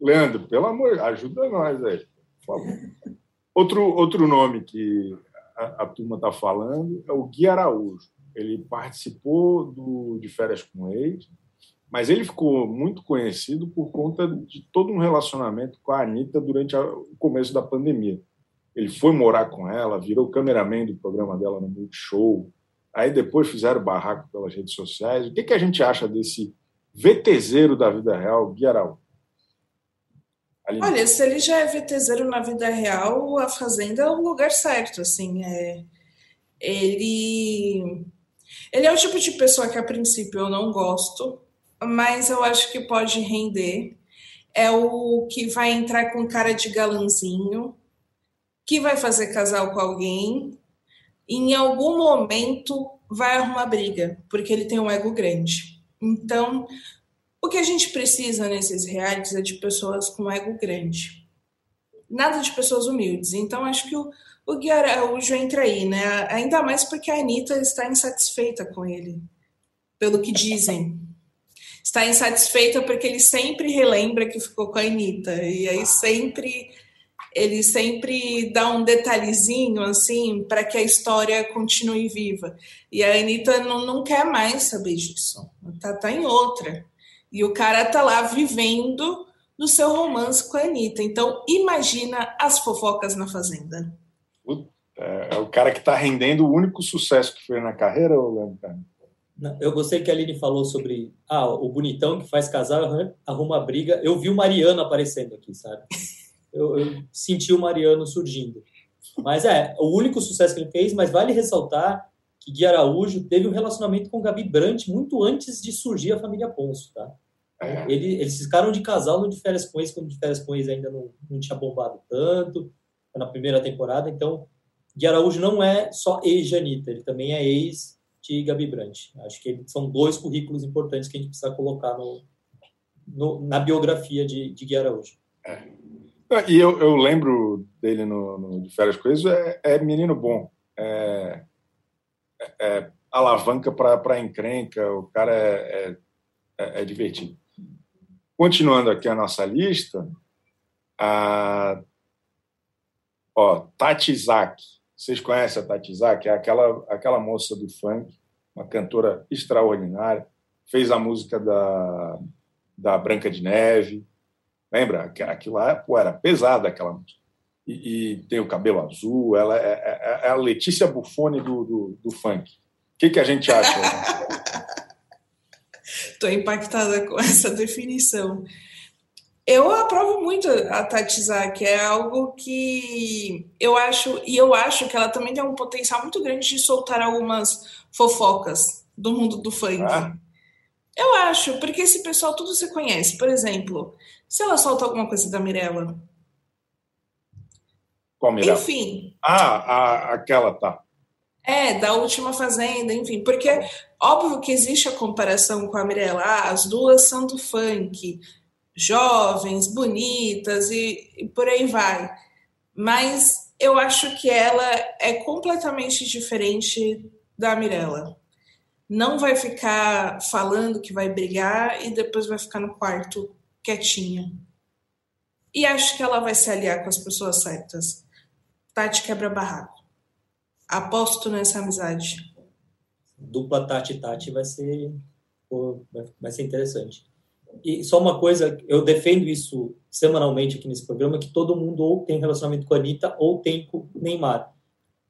Leandro, pelo amor, ajuda nós aí, por favor. Outro, outro nome que a, a turma está falando é o Gui Araújo. Ele participou do, de Férias com Ex, mas ele ficou muito conhecido por conta de todo um relacionamento com a Anitta durante o começo da pandemia. Ele foi morar com ela, virou cameraman do programa dela no Multishow. Aí depois fizeram barraco pelas redes sociais. O que, que a gente acha desse VTZero da vida real, Gui Araújo? Olha, se ele já é VTZero na vida real, a Fazenda é o lugar certo. Assim, é... ele... ele é o tipo de pessoa que, a princípio, eu não gosto, mas eu acho que pode render. É o que vai entrar com cara de galanzinho, que vai fazer casal com alguém, e em algum momento vai arrumar briga, porque ele tem um ego grande. Então, o que a gente precisa nesses realities é de pessoas com ego grande. Nada de pessoas humildes. Então, acho que o, o Gui Araújo entra aí, né? Ainda mais porque a Anitta está insatisfeita com ele, pelo que dizem está insatisfeita porque ele sempre relembra que ficou com a Anitta. E aí sempre ele sempre dá um detalhezinho assim para que a história continue viva. E a Anitta não, não quer mais saber disso. Tá, tá em outra. E o cara tá lá vivendo do seu romance com a Anitta. Então, imagina as fofocas na Fazenda. É, é o cara que está rendendo o único sucesso que foi na carreira, ou Leandro? Eu gostei que a Aline falou sobre ah, o bonitão que faz casal arruma briga. Eu vi o Mariano aparecendo aqui, sabe? Eu, eu, senti o Mariano surgindo. Mas é, o único sucesso que ele fez, mas vale ressaltar que Gui Araújo teve um relacionamento com Gabi Brandt muito antes de surgir a família Ponço, tá? É. Ele, eles ficaram de casal no de férias com ex, quando de férias com ex ainda não, não tinha bombado tanto, na primeira temporada, então Gui Araújo não é só ex de Anitta, ele também é ex de Gabi Brandt. Acho que são dois currículos importantes que a gente precisa colocar no, no na biografia de, de Gui Araújo. É. E eu, eu, lembro dele no, no De Férias ex, é, é menino bom. É, é, é alavanca para encrenca, o cara é, é, é divertido. Continuando aqui a nossa lista, a ó, Tati Zaki. Vocês conhecem a Tati Zaki? É aquela, aquela moça do funk, uma cantora extraordinária. Fez a música da, da Branca de Neve. Lembra? Aquilo lá pô, era pesada aquela música. E, e, tem o cabelo azul. Ela é, é, é a Letícia Buffoni do, do, do funk. O que, que a gente acha? *laughs* Estou impactada com essa definição. Eu aprovo muito a Tati que é algo que eu acho, e eu acho que ela também tem um potencial muito grande de soltar algumas fofocas do mundo do funk. Ah. Eu acho, porque esse pessoal tudo você conhece. Por exemplo, se ela solta alguma coisa da Mirella. Qual Mirella? Enfim. Ah, a, aquela tá. É, da última fazenda, enfim, porque óbvio que existe a comparação com a Mirella, ah, as duas são do funk, jovens, bonitas e, e por aí vai. Mas eu acho que ela é completamente diferente da Mirella. Não vai ficar falando que vai brigar e depois vai ficar no quarto quietinha. E acho que ela vai se aliar com as pessoas certas. Tati quebra barraco. Aposto nessa amizade. Dupla Tati-Tati vai ser, vai ser interessante. E só uma coisa, eu defendo isso semanalmente aqui nesse programa, que todo mundo ou tem relacionamento com a Anitta ou tem com o Neymar.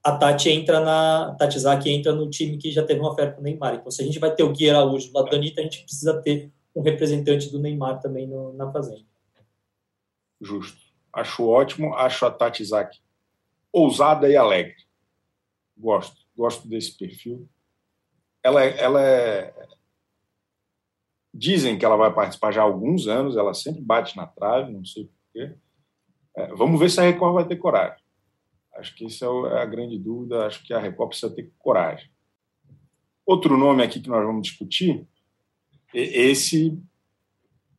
A Tati entra na. A Tati Zaki entra no time que já teve uma oferta com o Neymar. Então, se a gente vai ter o Gui Araújo do lado da Anitta, a gente precisa ter um representante do Neymar também no, na Fazenda. Justo. Acho ótimo, acho a Tati Zaki ousada e alegre. Gosto, gosto desse perfil. Ela, é, ela é. Dizem que ela vai participar já há alguns anos, ela sempre bate na trave, não sei porquê. É, vamos ver se a Record vai ter coragem. Acho que essa é a grande dúvida. Acho que a Record precisa ter coragem. Outro nome aqui que nós vamos discutir, esse,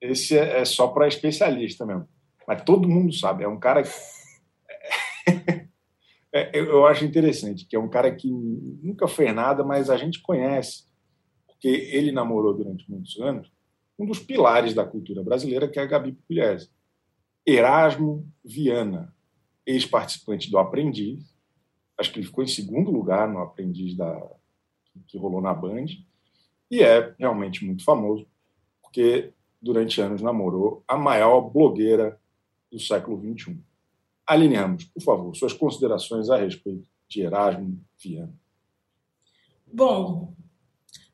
esse é, é só para especialista mesmo. Mas todo mundo sabe, é um cara. *laughs* é, eu acho interessante, que é um cara que nunca fez nada, mas a gente conhece, porque ele namorou durante muitos anos um dos pilares da cultura brasileira, que é a Gabi Pugliese. Erasmo Viana, ex-participante do Aprendiz, acho que ele ficou em segundo lugar no Aprendiz da, que rolou na Band, e é realmente muito famoso, porque durante anos namorou a maior blogueira do século XXI. Aline Ramos, por favor, suas considerações a respeito de Erasmo Viana. Bom,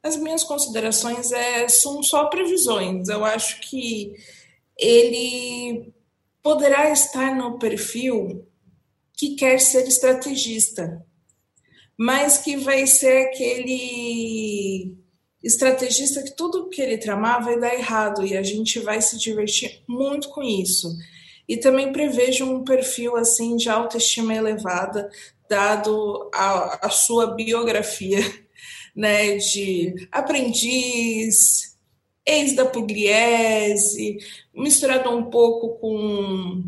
as minhas considerações é, são só previsões. Eu acho que ele poderá estar no perfil que quer ser estrategista, mas que vai ser aquele estrategista que tudo que ele tramar vai dar errado e a gente vai se divertir muito com isso. E também prevejo um perfil assim de autoestima elevada, dado a, a sua biografia, né, de aprendiz, ex da Pugliese, misturado um pouco com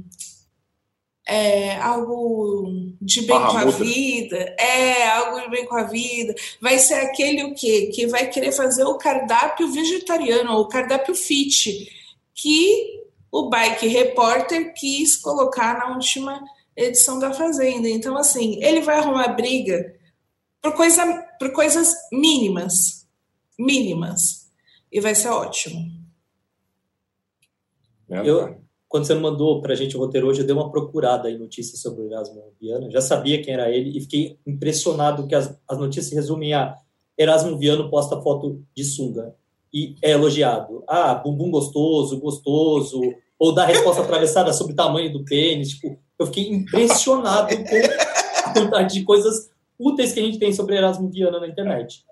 é, algo de bem com a vida, é algo de bem com a vida, vai ser aquele o quê? Que vai querer fazer o cardápio vegetariano, ou o cardápio fit, que o Bike Repórter quis colocar na última edição da Fazenda. Então, assim, ele vai arrumar briga por, coisa, por coisas mínimas. Mínimas. E vai ser ótimo. Eu, quando você mandou para a gente o roteiro hoje, eu dei uma procurada em notícias sobre o Erasmo Viana. Já sabia quem era ele e fiquei impressionado que as, as notícias se resumem a Erasmo Viano posta foto de sunga e é elogiado. Ah, bumbum gostoso, gostoso, ou dá resposta atravessada sobre o tamanho do pênis. Tipo, eu fiquei impressionado com a quantidade de coisas úteis que a gente tem sobre Erasmo Viana na internet.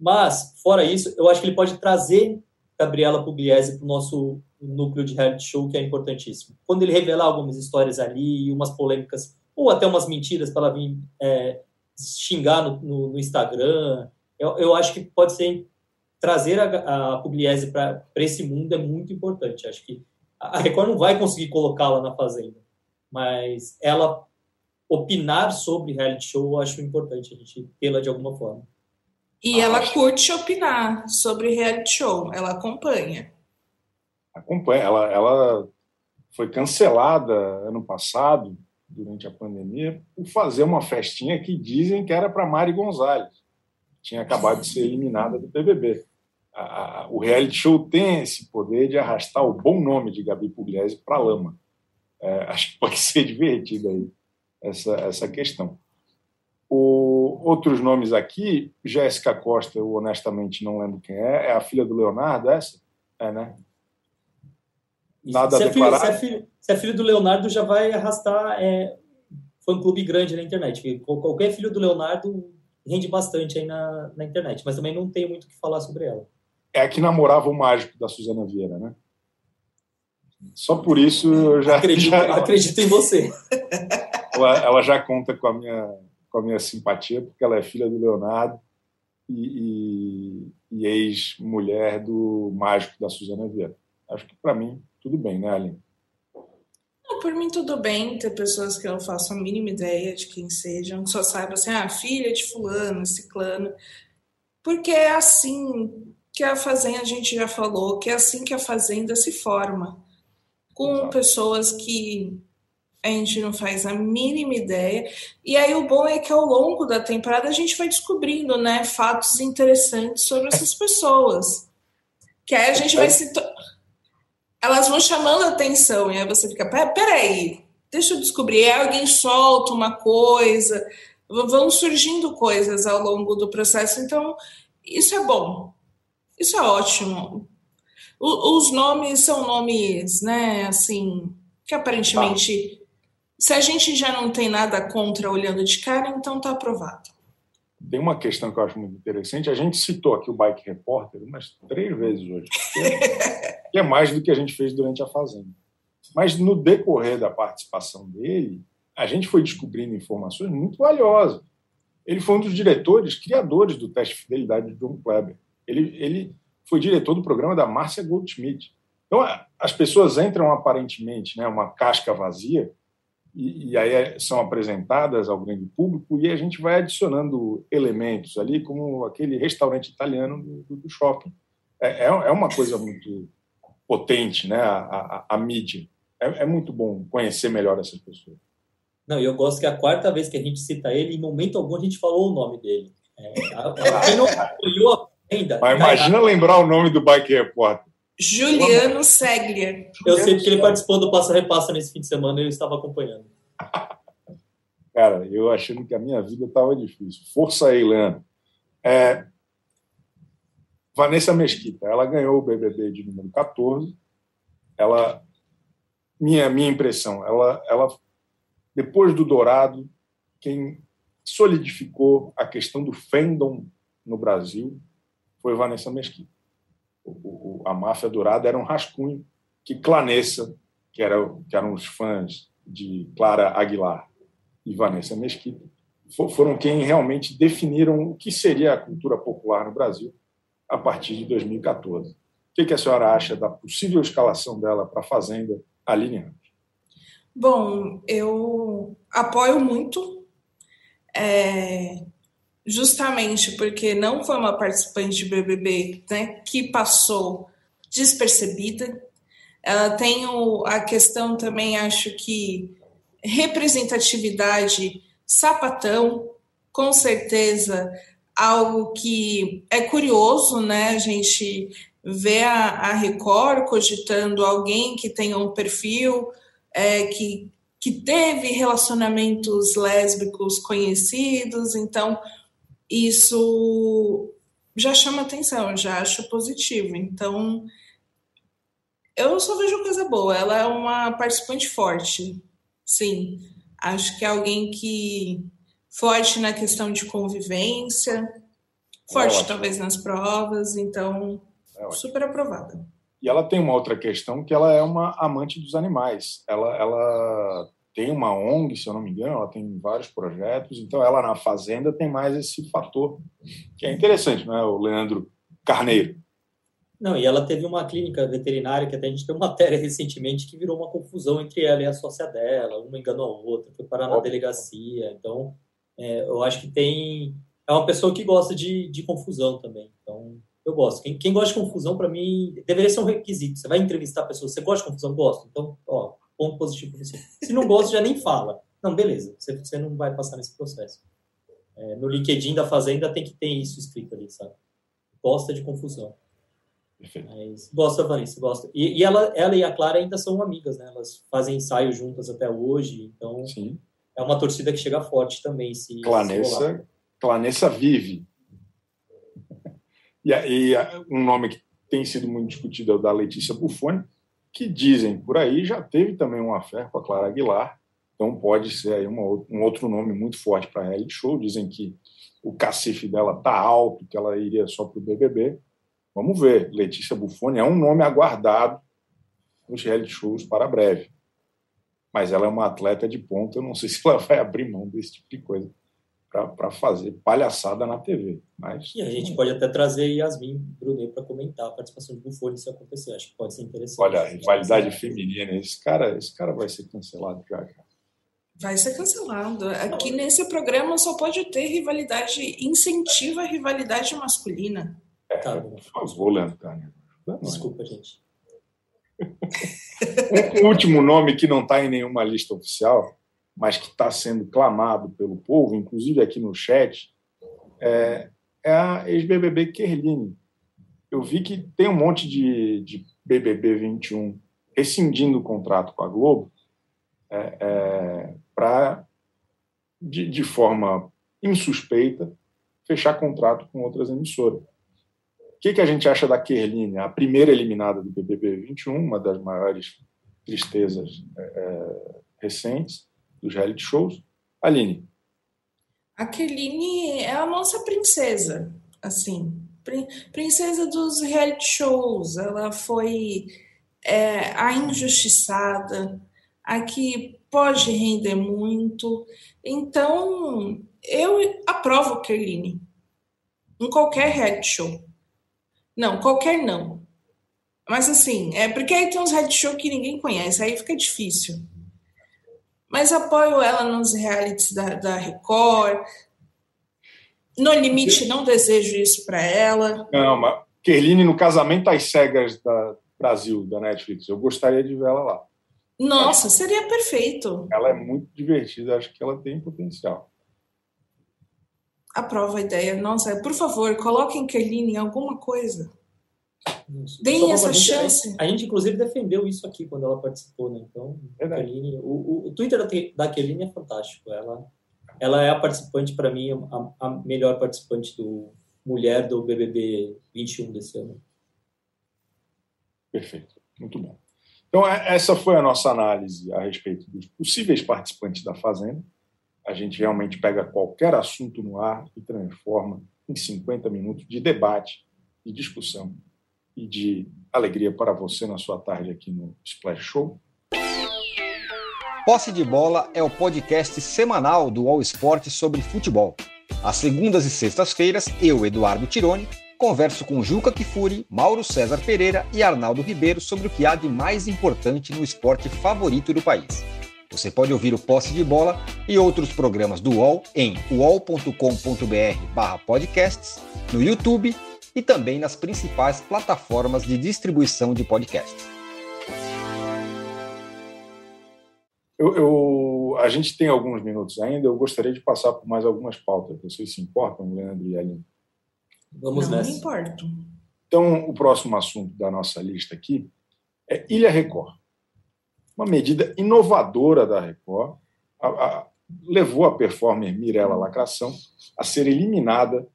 Mas, fora isso, eu acho que ele pode trazer Gabriela Pugliese para o nosso núcleo de reality show, que é importantíssimo. Quando ele revelar algumas histórias ali, umas polêmicas, ou até umas mentiras para ela vir é, xingar no, no, no Instagram, eu, eu, acho que pode ser trazer a, a Pugliese para esse mundo é muito importante. Acho que a Record não vai conseguir colocá-la na Fazenda, mas ela opinar sobre reality show, eu acho importante a gente tê-la de alguma forma. E ah, ela acho... curte opinar sobre reality show, ela acompanha. Acompanha, ela, ela foi cancelada ano passado, durante a pandemia, por fazer uma festinha que dizem que era para Mari Gonzalez. Tinha acabado de ser eliminada do BBB. A, a, o reality show tem esse poder de arrastar o bom nome de Gabi Pugliese para a lama. É, acho que pode *laughs* ser divertido aí essa, essa questão. O, outros nomes aqui, Jéssica Costa, eu honestamente não lembro quem é, é a filha do Leonardo, essa? É, né? Nada se, é filho, se, é filho, se é filho do Leonardo, já vai arrastar é, foi um clube grande na internet. Qualquer filho do Leonardo rende bastante aí na, na internet, mas também não tem muito o que falar sobre ela. É a que namorava o mágico da Suzana Vieira, né? Só por isso eu já acredito, *laughs* já, acredito em você. *laughs* Ela, ela, já conta com a minha com a minha simpatia porque ela é filha do Leonardo e, e, e ex-mulher do mágico da Suzana Vieira. Acho que para mim tudo bem, né, Aline? por mim tudo bem ter pessoas que eu não faço a mínima ideia de quem sejam, que só saiba assim, ah, filha de fulano, ciclano. Porque é assim que a fazenda, a gente já falou, que é assim que a fazenda se forma. Com Exato. pessoas que a gente não faz a mínima ideia. E aí o bom é que ao longo da temporada a gente vai descobrindo, né, fatos interessantes sobre essas pessoas. Que aí a gente vai se elas vão chamando atenção e aí você fica, peraí, deixa eu descobrir. Aí alguém solta uma coisa, vão surgindo coisas ao longo do processo. Então, isso é bom, isso é ótimo. O, os nomes são nomes, né, assim, que aparentemente, se a gente já não tem nada contra olhando de cara, então tá aprovado tem uma questão que eu acho muito interessante. A gente citou aqui o Bike Repórter umas três vezes hoje, *laughs* que é mais do que a gente fez durante a Fazenda. Mas no decorrer da participação dele, a gente foi descobrindo informações muito valiosas. Ele foi um dos diretores, criadores do teste de fidelidade de John Kleber. Ele, ele foi diretor do programa da Márcia Goldschmidt. Então, as pessoas entram aparentemente, né, uma casca vazia, e, e, aí é, são apresentadas ao grande público e a gente vai adicionando elementos ali, como aquele restaurante italiano do, do shopping. É, é, é, uma coisa muito potente, né? A, a, a mídia. É, é, muito bom conhecer melhor essas pessoas. Não, eu gosto que a quarta vez que a gente cita ele, em momento algum a gente falou o nome dele. É, quem não *laughs* ainda. Mas imagina lembrar o nome do Bike Repórter. Juliano Seglia. Eu sei porque ele participou do Passa Repassa nesse fim de semana e eu estava acompanhando. Cara, eu achando que a minha vida estava difícil. Força aí, Leandro. É, Vanessa Mesquita, ela ganhou o BBB de número 14. Ela, minha, minha impressão, ela, ela, depois do Dourado, quem solidificou a questão do fandom no Brasil foi Vanessa Mesquita o, a máfia dourada era um rascunho que Clanessa, que, era, que eram os fãs de Clara Aguilar e Vanessa Mesquita, foram quem realmente definiram o que seria a cultura popular no Brasil a partir de 2014. O que, que a senhora acha da possível escalação dela para a Fazenda Aline Bom, eu apoio muito. É, justamente porque não foi uma participante de BBB né, que passou despercebida. Ela tem o, a questão também, acho que representatividade sapatão, com certeza algo que é curioso, né? A gente ver a, a Record cogitando alguém que tenha um perfil é, que, que teve relacionamentos lésbicos conhecidos, então isso já chama atenção, já acho positivo. Então, eu só vejo coisa boa. Ela é uma participante forte, sim. Acho que é alguém que forte na questão de convivência, forte talvez nas provas, então é super aprovada. E ela tem uma outra questão que ela é uma amante dos animais. Ela, ela tem uma ONG, se eu não me engano, ela tem vários projetos, então ela na fazenda tem mais esse fator que é interessante, não é? O Leandro Carneiro. Não, e ela teve uma clínica veterinária que até a gente tem uma *laughs* matéria recentemente que virou uma confusão entre ela e a sócia dela, uma enganou a outra, foi parar na delegacia. Então, é, eu acho que tem. É uma pessoa que gosta de, de confusão também. Então, eu gosto. Quem, quem gosta de confusão, para mim, deveria ser um requisito. Você vai entrevistar a pessoa, você gosta de confusão? Gosto. Então, ó, ponto positivo para você. Se não gosta, já nem fala. Não, beleza, você, você não vai passar nesse processo. É, no LinkedIn da Fazenda tem que ter isso escrito ali, sabe? Gosta de confusão. Perfeito. Mas gosta, Vanessa, gosta. E, e, ela, ela e a Clara ainda são amigas, né? Elas fazem ensaio juntas até hoje, então Sim. é uma torcida que chega forte também. Se, Clanessa, se Clanessa vive. E, e um nome que tem sido muito discutido é o da Letícia Buffoni, que dizem por aí já teve também uma fé com a Clara Aguilar, então pode ser aí uma, um outro nome muito forte para a reality show. Dizem que o cacife dela tá alto, que ela iria só para o BBB. Vamos ver. Letícia Buffoni é um nome aguardado nos reality shows para breve. Mas ela é uma atleta de ponta, eu não sei *laughs* se ela vai abrir mão desse tipo de coisa para fazer palhaçada na TV. Mas, e a gente pode até trazer Yasmin Brunet para comentar a participação do Buffoni se acontecer. Acho que pode ser interessante. Olha, a rivalidade feminina, esse cara, esse cara vai ser cancelado já. já. Vai ser cancelado. Aqui nesse programa só pode ter rivalidade, incentiva a rivalidade masculina. É, tá por favor, Leandro Desculpa, gente. *laughs* um último nome que não está em nenhuma lista oficial, mas que está sendo clamado pelo povo, inclusive aqui no chat, é, é a ex-BBB Kerline. Eu vi que tem um monte de, de BBB 21 rescindindo o contrato com a Globo é, é, para, de, de forma insuspeita, fechar contrato com outras emissoras que, que a gente acha da Kerline, a primeira eliminada do BBB 21, uma das maiores tristezas é, é, recentes dos reality shows? Aline. A Kerline é a nossa princesa, assim, princesa dos reality shows. Ela foi é, a injustiçada, a que pode render muito. Então, eu aprovo Kerline em qualquer reality show. Não, qualquer não. Mas assim, é porque aí tem uns reality show que ninguém conhece, aí fica difícil. Mas apoio ela nos realities da, da Record. No limite, não desejo isso para ela. Não, mas Kerline no Casamento às Cegas da Brasil, da Netflix. Eu gostaria de vê-la lá. Nossa, seria perfeito. Ela é muito divertida, acho que ela tem potencial aprova a ideia. Nossa, por favor, coloquem Kerline em alguma coisa. Deem essa a gente, chance. A, a, gente, inclusive, defendeu isso aqui quando ela participou, né? Então, Kerline, o, o, o, Twitter da, da Kerline é fantástico. Ela, ela é a participante, para mim, a, a, melhor participante do mulher do BBB 21 desse ano. Perfeito, muito bom. Então, é, essa foi a nossa análise a respeito dos possíveis participantes da Fazenda a gente realmente pega qualquer assunto no ar e transforma em 50 minutos de debate, de discussão e de alegria para você na sua tarde aqui no Splash Show. Posse de Bola é o podcast semanal do All Sport sobre futebol. Às segundas e sextas-feiras, eu, Eduardo Tironi, converso com Juca Kifuri, Mauro César Pereira e Arnaldo Ribeiro sobre o que há de mais importante no esporte favorito do país. Você pode ouvir o Posse de Bola e outros programas do UOL em uol.com.br/podcasts, no YouTube e também nas principais plataformas de distribuição de podcasts. Eu, eu, a gente tem alguns minutos ainda. Eu gostaria de passar por mais algumas pautas. Vocês se importam, Leandro e Aline? Vamos Não nessa. Não importo. Então, o próximo assunto da nossa lista aqui é Ilha Record. Uma medida inovadora da Record a, a, levou a performer Mirella Lacração a ser eliminada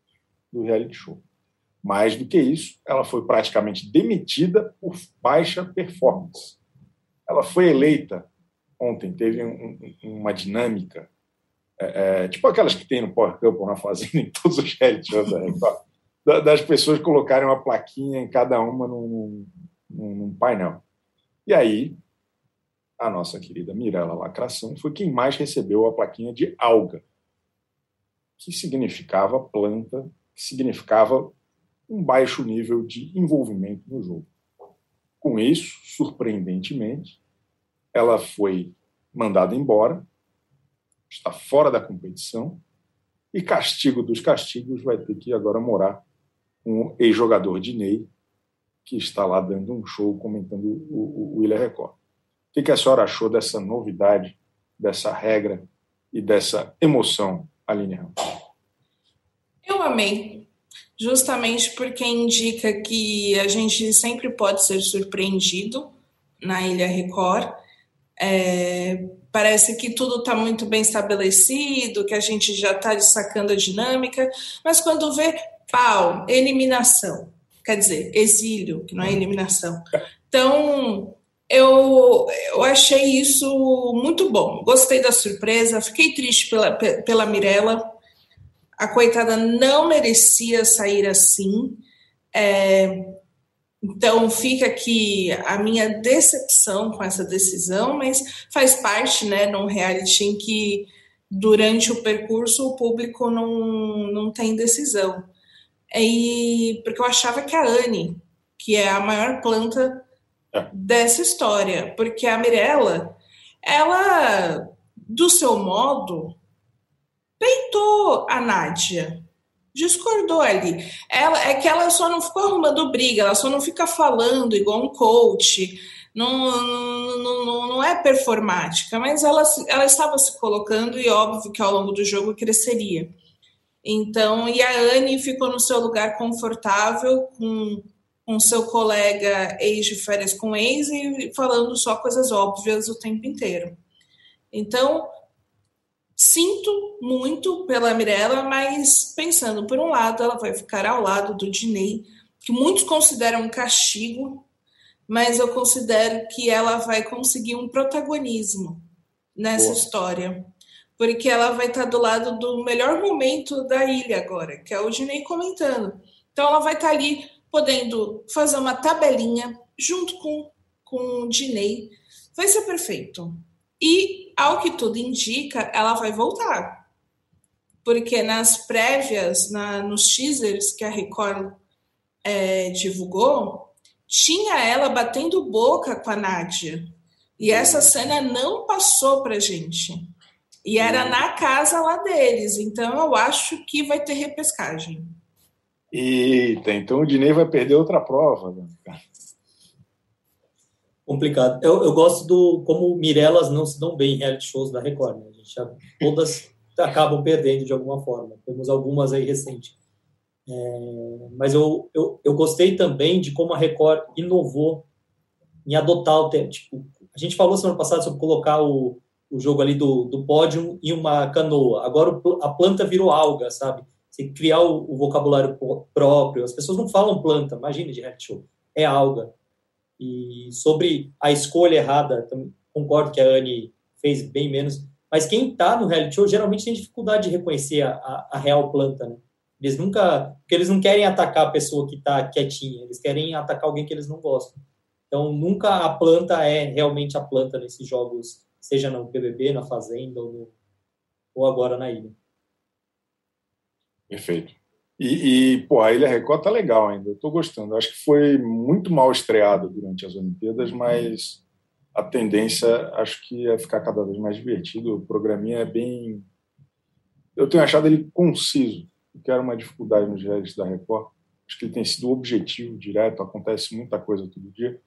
do reality show. Mais do que isso, ela foi praticamente demitida por baixa performance. Ela foi eleita ontem, teve um, uma dinâmica, é, é, tipo aquelas que tem no Power Couple na Fazenda, *laughs* em todos os reality shows das pessoas colocarem uma plaquinha em cada uma num, num, num painel. E aí, a nossa querida Mirella Lacração foi quem mais recebeu a plaquinha de alga, que significava planta, que significava um baixo nível de envolvimento no jogo. Com isso, surpreendentemente, ela foi mandada embora, está fora da competição, e castigo dos castigos vai ter que agora morar com o ex-jogador de Ney, que está lá dando um show comentando o, o, o Record. O que a senhora achou dessa novidade, dessa regra e dessa emoção, Aline Ramos? Eu amei, justamente porque indica que a gente sempre pode ser surpreendido na Ilha Record. É, parece que tudo está muito bem estabelecido, que a gente já está sacando a dinâmica, mas quando vê pau, eliminação, quer dizer, exílio, que não é eliminação. Então, eu, eu achei isso muito bom. Gostei da surpresa, fiquei triste pela, pela Mirella. A coitada não merecia sair assim. É, então fica aqui a minha decepção com essa decisão, mas faz parte, né, num reality em que durante o percurso o público não, não tem decisão. E porque eu achava que a Anne, que é a maior planta dessa história, porque a Mirella, ela, do seu modo, peitou a Nádia, discordou ali. Ela é que ela só não ficou arrumando briga, ela só não fica falando igual um coach. Não, não, não, não é performática, mas ela, ela estava se colocando e óbvio que ao longo do jogo cresceria. Então, e a Anne ficou no seu lugar confortável com com seu colega ex de férias com ex e falando só coisas óbvias o tempo inteiro. Então, sinto muito pela Mirella, mas pensando por um lado, ela vai ficar ao lado do Dinei, que muitos consideram um castigo, mas eu considero que ela vai conseguir um protagonismo nessa Boa. história. Porque ela vai estar do lado do melhor momento da ilha agora, que é o Dinei comentando. Então ela vai estar ali podendo fazer uma tabelinha junto com, com o Dinei. Vai ser perfeito. E, ao que tudo indica, ela vai voltar. Porque nas prévias, na, nos teasers que a Record é, divulgou, tinha ela batendo boca com a Nádia. E essa cena não passou pra gente. E era na casa lá deles. Então eu acho que vai ter repescagem. Eita, então o Dinei vai perder outra prova. Né? Complicado. Eu, eu gosto do como Mirelas não se dão bem em reality shows da Record. Né? A gente já, todas acabam perdendo de alguma forma. Temos algumas aí recentes. É, mas eu, eu, eu gostei também de como a Record inovou em adotar o tempo. Tipo, a gente falou semana passada sobre colocar o, o jogo ali do, do pódio em uma canoa. Agora a planta virou alga, sabe? Você criar o, o, vocabulário próprio. As pessoas não falam planta, imagina de reality show. É alga. E sobre a escolha errada, concordo que a Anne fez bem menos. Mas quem está no reality show geralmente tem dificuldade de reconhecer a, a, a, real planta, né? Eles nunca. Porque eles não querem atacar a pessoa que está quietinha, eles querem atacar alguém que eles não gostam. Então, nunca a planta é realmente a planta nesses jogos, seja no BBB, na Fazenda ou, no, ou agora na ilha. Perfeito. E, e, pô, a Ilha Record tá legal ainda, eu tô gostando. Acho que foi muito mal estreado durante as Olimpíadas, mas a tendência acho que é ficar cada vez mais divertido. O programinha é bem. Eu tenho achado ele conciso, o que era uma dificuldade nos realities da Record. Acho que ele tem sido objetivo, direto, acontece muita coisa todo dia.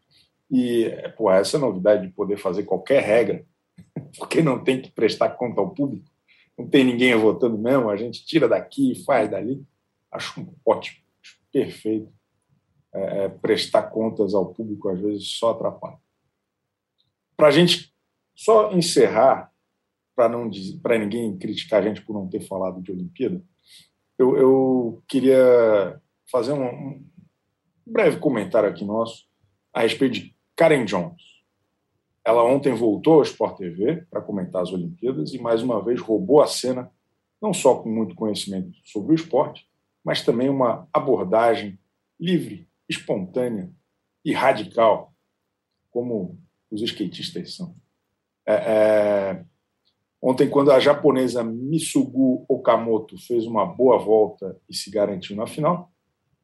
E, pô, essa novidade de poder fazer qualquer regra, *laughs* porque não tem que prestar conta ao público, não tem ninguém votando mesmo, a gente tira daqui e faz dali. Acho ótimo, acho perfeito. é, é prestar contas ao público, às vezes, só atrapalha. Para a gente só encerrar, para ninguém criticar a gente por não ter falado de Olimpíada, eu, eu queria fazer um, um, breve comentário aqui nosso a respeito de Karen Jones. Ela ontem voltou ao Sport TV para comentar as Olimpíadas e mais uma vez roubou a cena, não só com muito conhecimento sobre o esporte, mas também uma abordagem livre, espontânea e radical, como os skatistas são. É, é... Ontem, quando a japonesa Misugu Okamoto fez uma boa volta e se garantiu na final,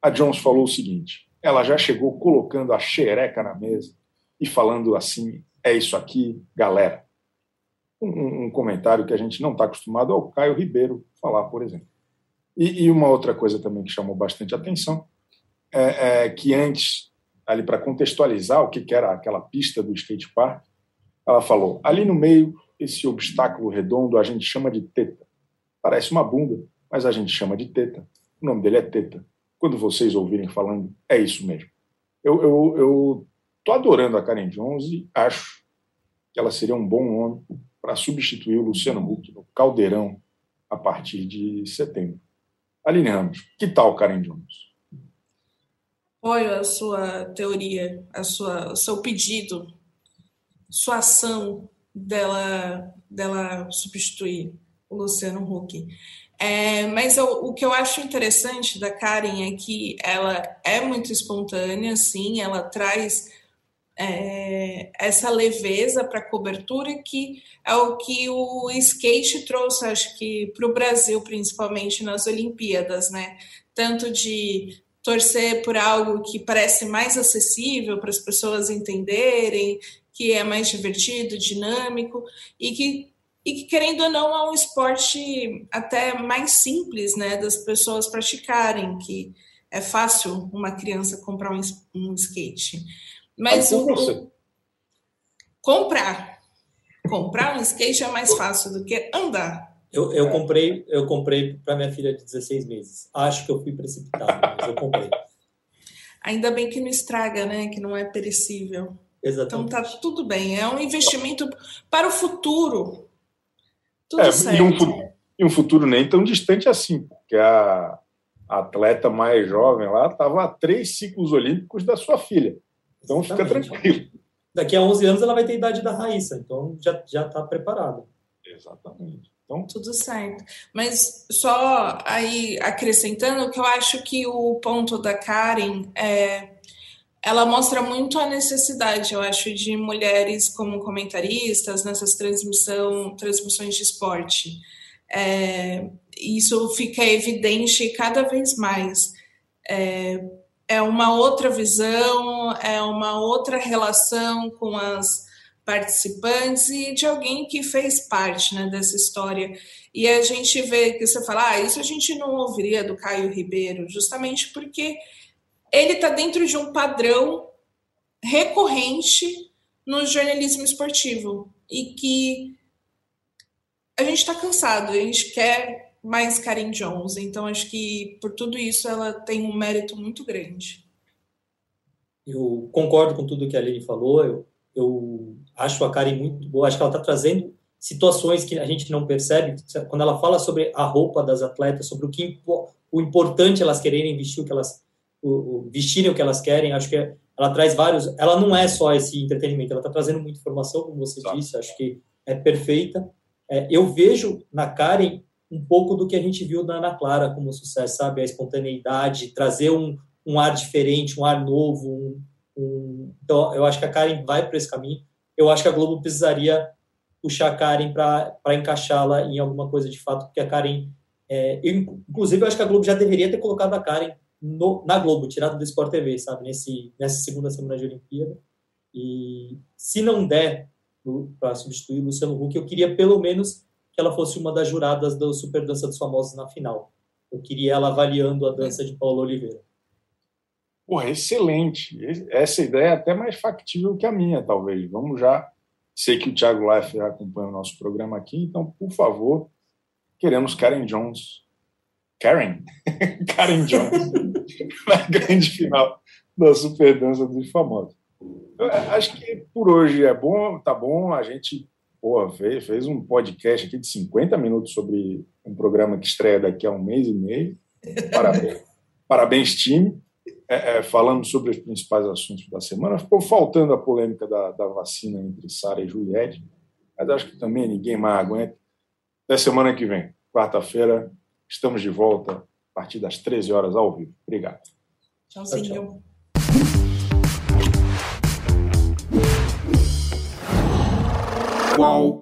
a Jones falou o seguinte: ela já chegou colocando a xereca na mesa e falando assim: é isso aqui, galera. Um, um comentário que a gente não está acostumado ao Caio Ribeiro falar, por exemplo. E, e, uma outra coisa também que chamou bastante atenção é, é que antes, ali para contextualizar o que, que era aquela pista do skate park, ela falou: ali no meio, esse obstáculo redondo a gente chama de teta. Parece uma bunda, mas a gente chama de teta. O nome dele é teta. Quando vocês ouvirem falando, é isso mesmo. Eu, eu, eu tô adorando a Karen Jones e acho que ela seria um bom nome para substituir o Luciano Huck no Caldeirão a partir de setembro. Aline Ramos, que tal Karen Jones? Apoio a sua teoria, a sua, o seu pedido, sua ação dela, dela substituir o Luciano Huck. É, mas eu, o que eu acho interessante da Karen é que ela é muito espontânea, sim, ela traz é, essa leveza para cobertura que é o que o skate trouxe, acho que para o Brasil, principalmente nas Olimpíadas, né? Tanto de torcer por algo que parece mais acessível para as pessoas entenderem, que é mais divertido, dinâmico e que, e que querendo ou não, é um esporte até mais simples né, das pessoas praticarem, que é fácil uma criança comprar um, um skate. Mas o, o, comprar. Comprar um skate é mais fácil do que andar. Eu, eu comprei, eu comprei para minha filha de 16 meses. Acho que eu fui precipitado, mas eu comprei. Ainda bem que não estraga, né? Que não é perecível. Exatamente. Então tá tudo bem. É um investimento para o futuro. Tudo é, certo. E um, e um futuro nem tão distante assim, porque a, a atleta mais jovem lá estava a três ciclos olímpicos da sua filha. Então Exatamente. fica tranquilo. Daqui a 11 anos ela vai ter a idade da Raíssa, então já já está preparada. Exatamente. Então, tudo certo. Mas só aí acrescentando que eu acho que o ponto da Karen é ela mostra muito a necessidade, eu acho, de mulheres como comentaristas nessas transmissão, transmissões de esporte. É, isso fica evidente cada vez mais. É, é uma outra visão, é uma outra relação com as participantes e de alguém que fez parte né, dessa história. E a gente vê que você fala, ah, isso a gente não ouviria do Caio Ribeiro, justamente porque ele está dentro de um padrão recorrente no jornalismo esportivo e que a gente está cansado, a gente quer mais Karen Jones. Então, acho que por tudo isso ela tem um mérito muito grande. Eu concordo com tudo que a Aline falou. Eu, eu acho a Karen muito boa. Acho que ela está trazendo situações que a gente não percebe. Quando ela fala sobre a roupa das atletas, sobre o que o importante elas quererem vestir o que elas o, o, vestirem o que elas querem. Acho que ela traz vários. Ela não é só esse entretenimento, ela está trazendo muita informação, como você tá. disse. Acho que é perfeita. É, eu vejo na Karen um pouco do que a gente viu na Ana Clara como sucesso, sabe? A espontaneidade, trazer um, um ar diferente, um ar novo. Um, um... Então, eu acho que a Karen vai para esse caminho. Eu acho que a Globo precisaria puxar a Karen para encaixá-la em alguma coisa de fato, porque a Karen. É, inclusive, eu acho que a Globo já deveria ter colocado a Karen no, na Globo, tirado do Sport TV, sabe? Nesse, nessa segunda semana de Olimpíada. E se não der para substituir o Luciano Huck, eu queria pelo menos que ela fosse uma das juradas do Super Dança dos Famosos na final. Eu queria ela avaliando a dança de Paulo Oliveira. Porra, excelente. Essa ideia é até mais factível que a minha, talvez. Vamos já. Sei que o Thiago Leifert acompanha o nosso programa aqui, então, por favor, queremos Karen Jones. Karen? *laughs* Karen Jones. *laughs* na grande final da super dança dos famosos. Eu acho que por hoje é bom, tá bom. A gente porra, fez, fez um podcast aqui de 50 minutos sobre um programa que estreia daqui a um mês e meio. Parabéns, *laughs* parabéns time. É, é, falando sobre os principais assuntos da semana. Ficou faltando a polêmica da, da vacina entre Sara e Juliette, mas acho que também ninguém mais aguenta. Até semana que vem, quarta-feira, estamos de volta a partir das 13 horas ao vivo. Obrigado. Tchauzinho. Tchau. whoa.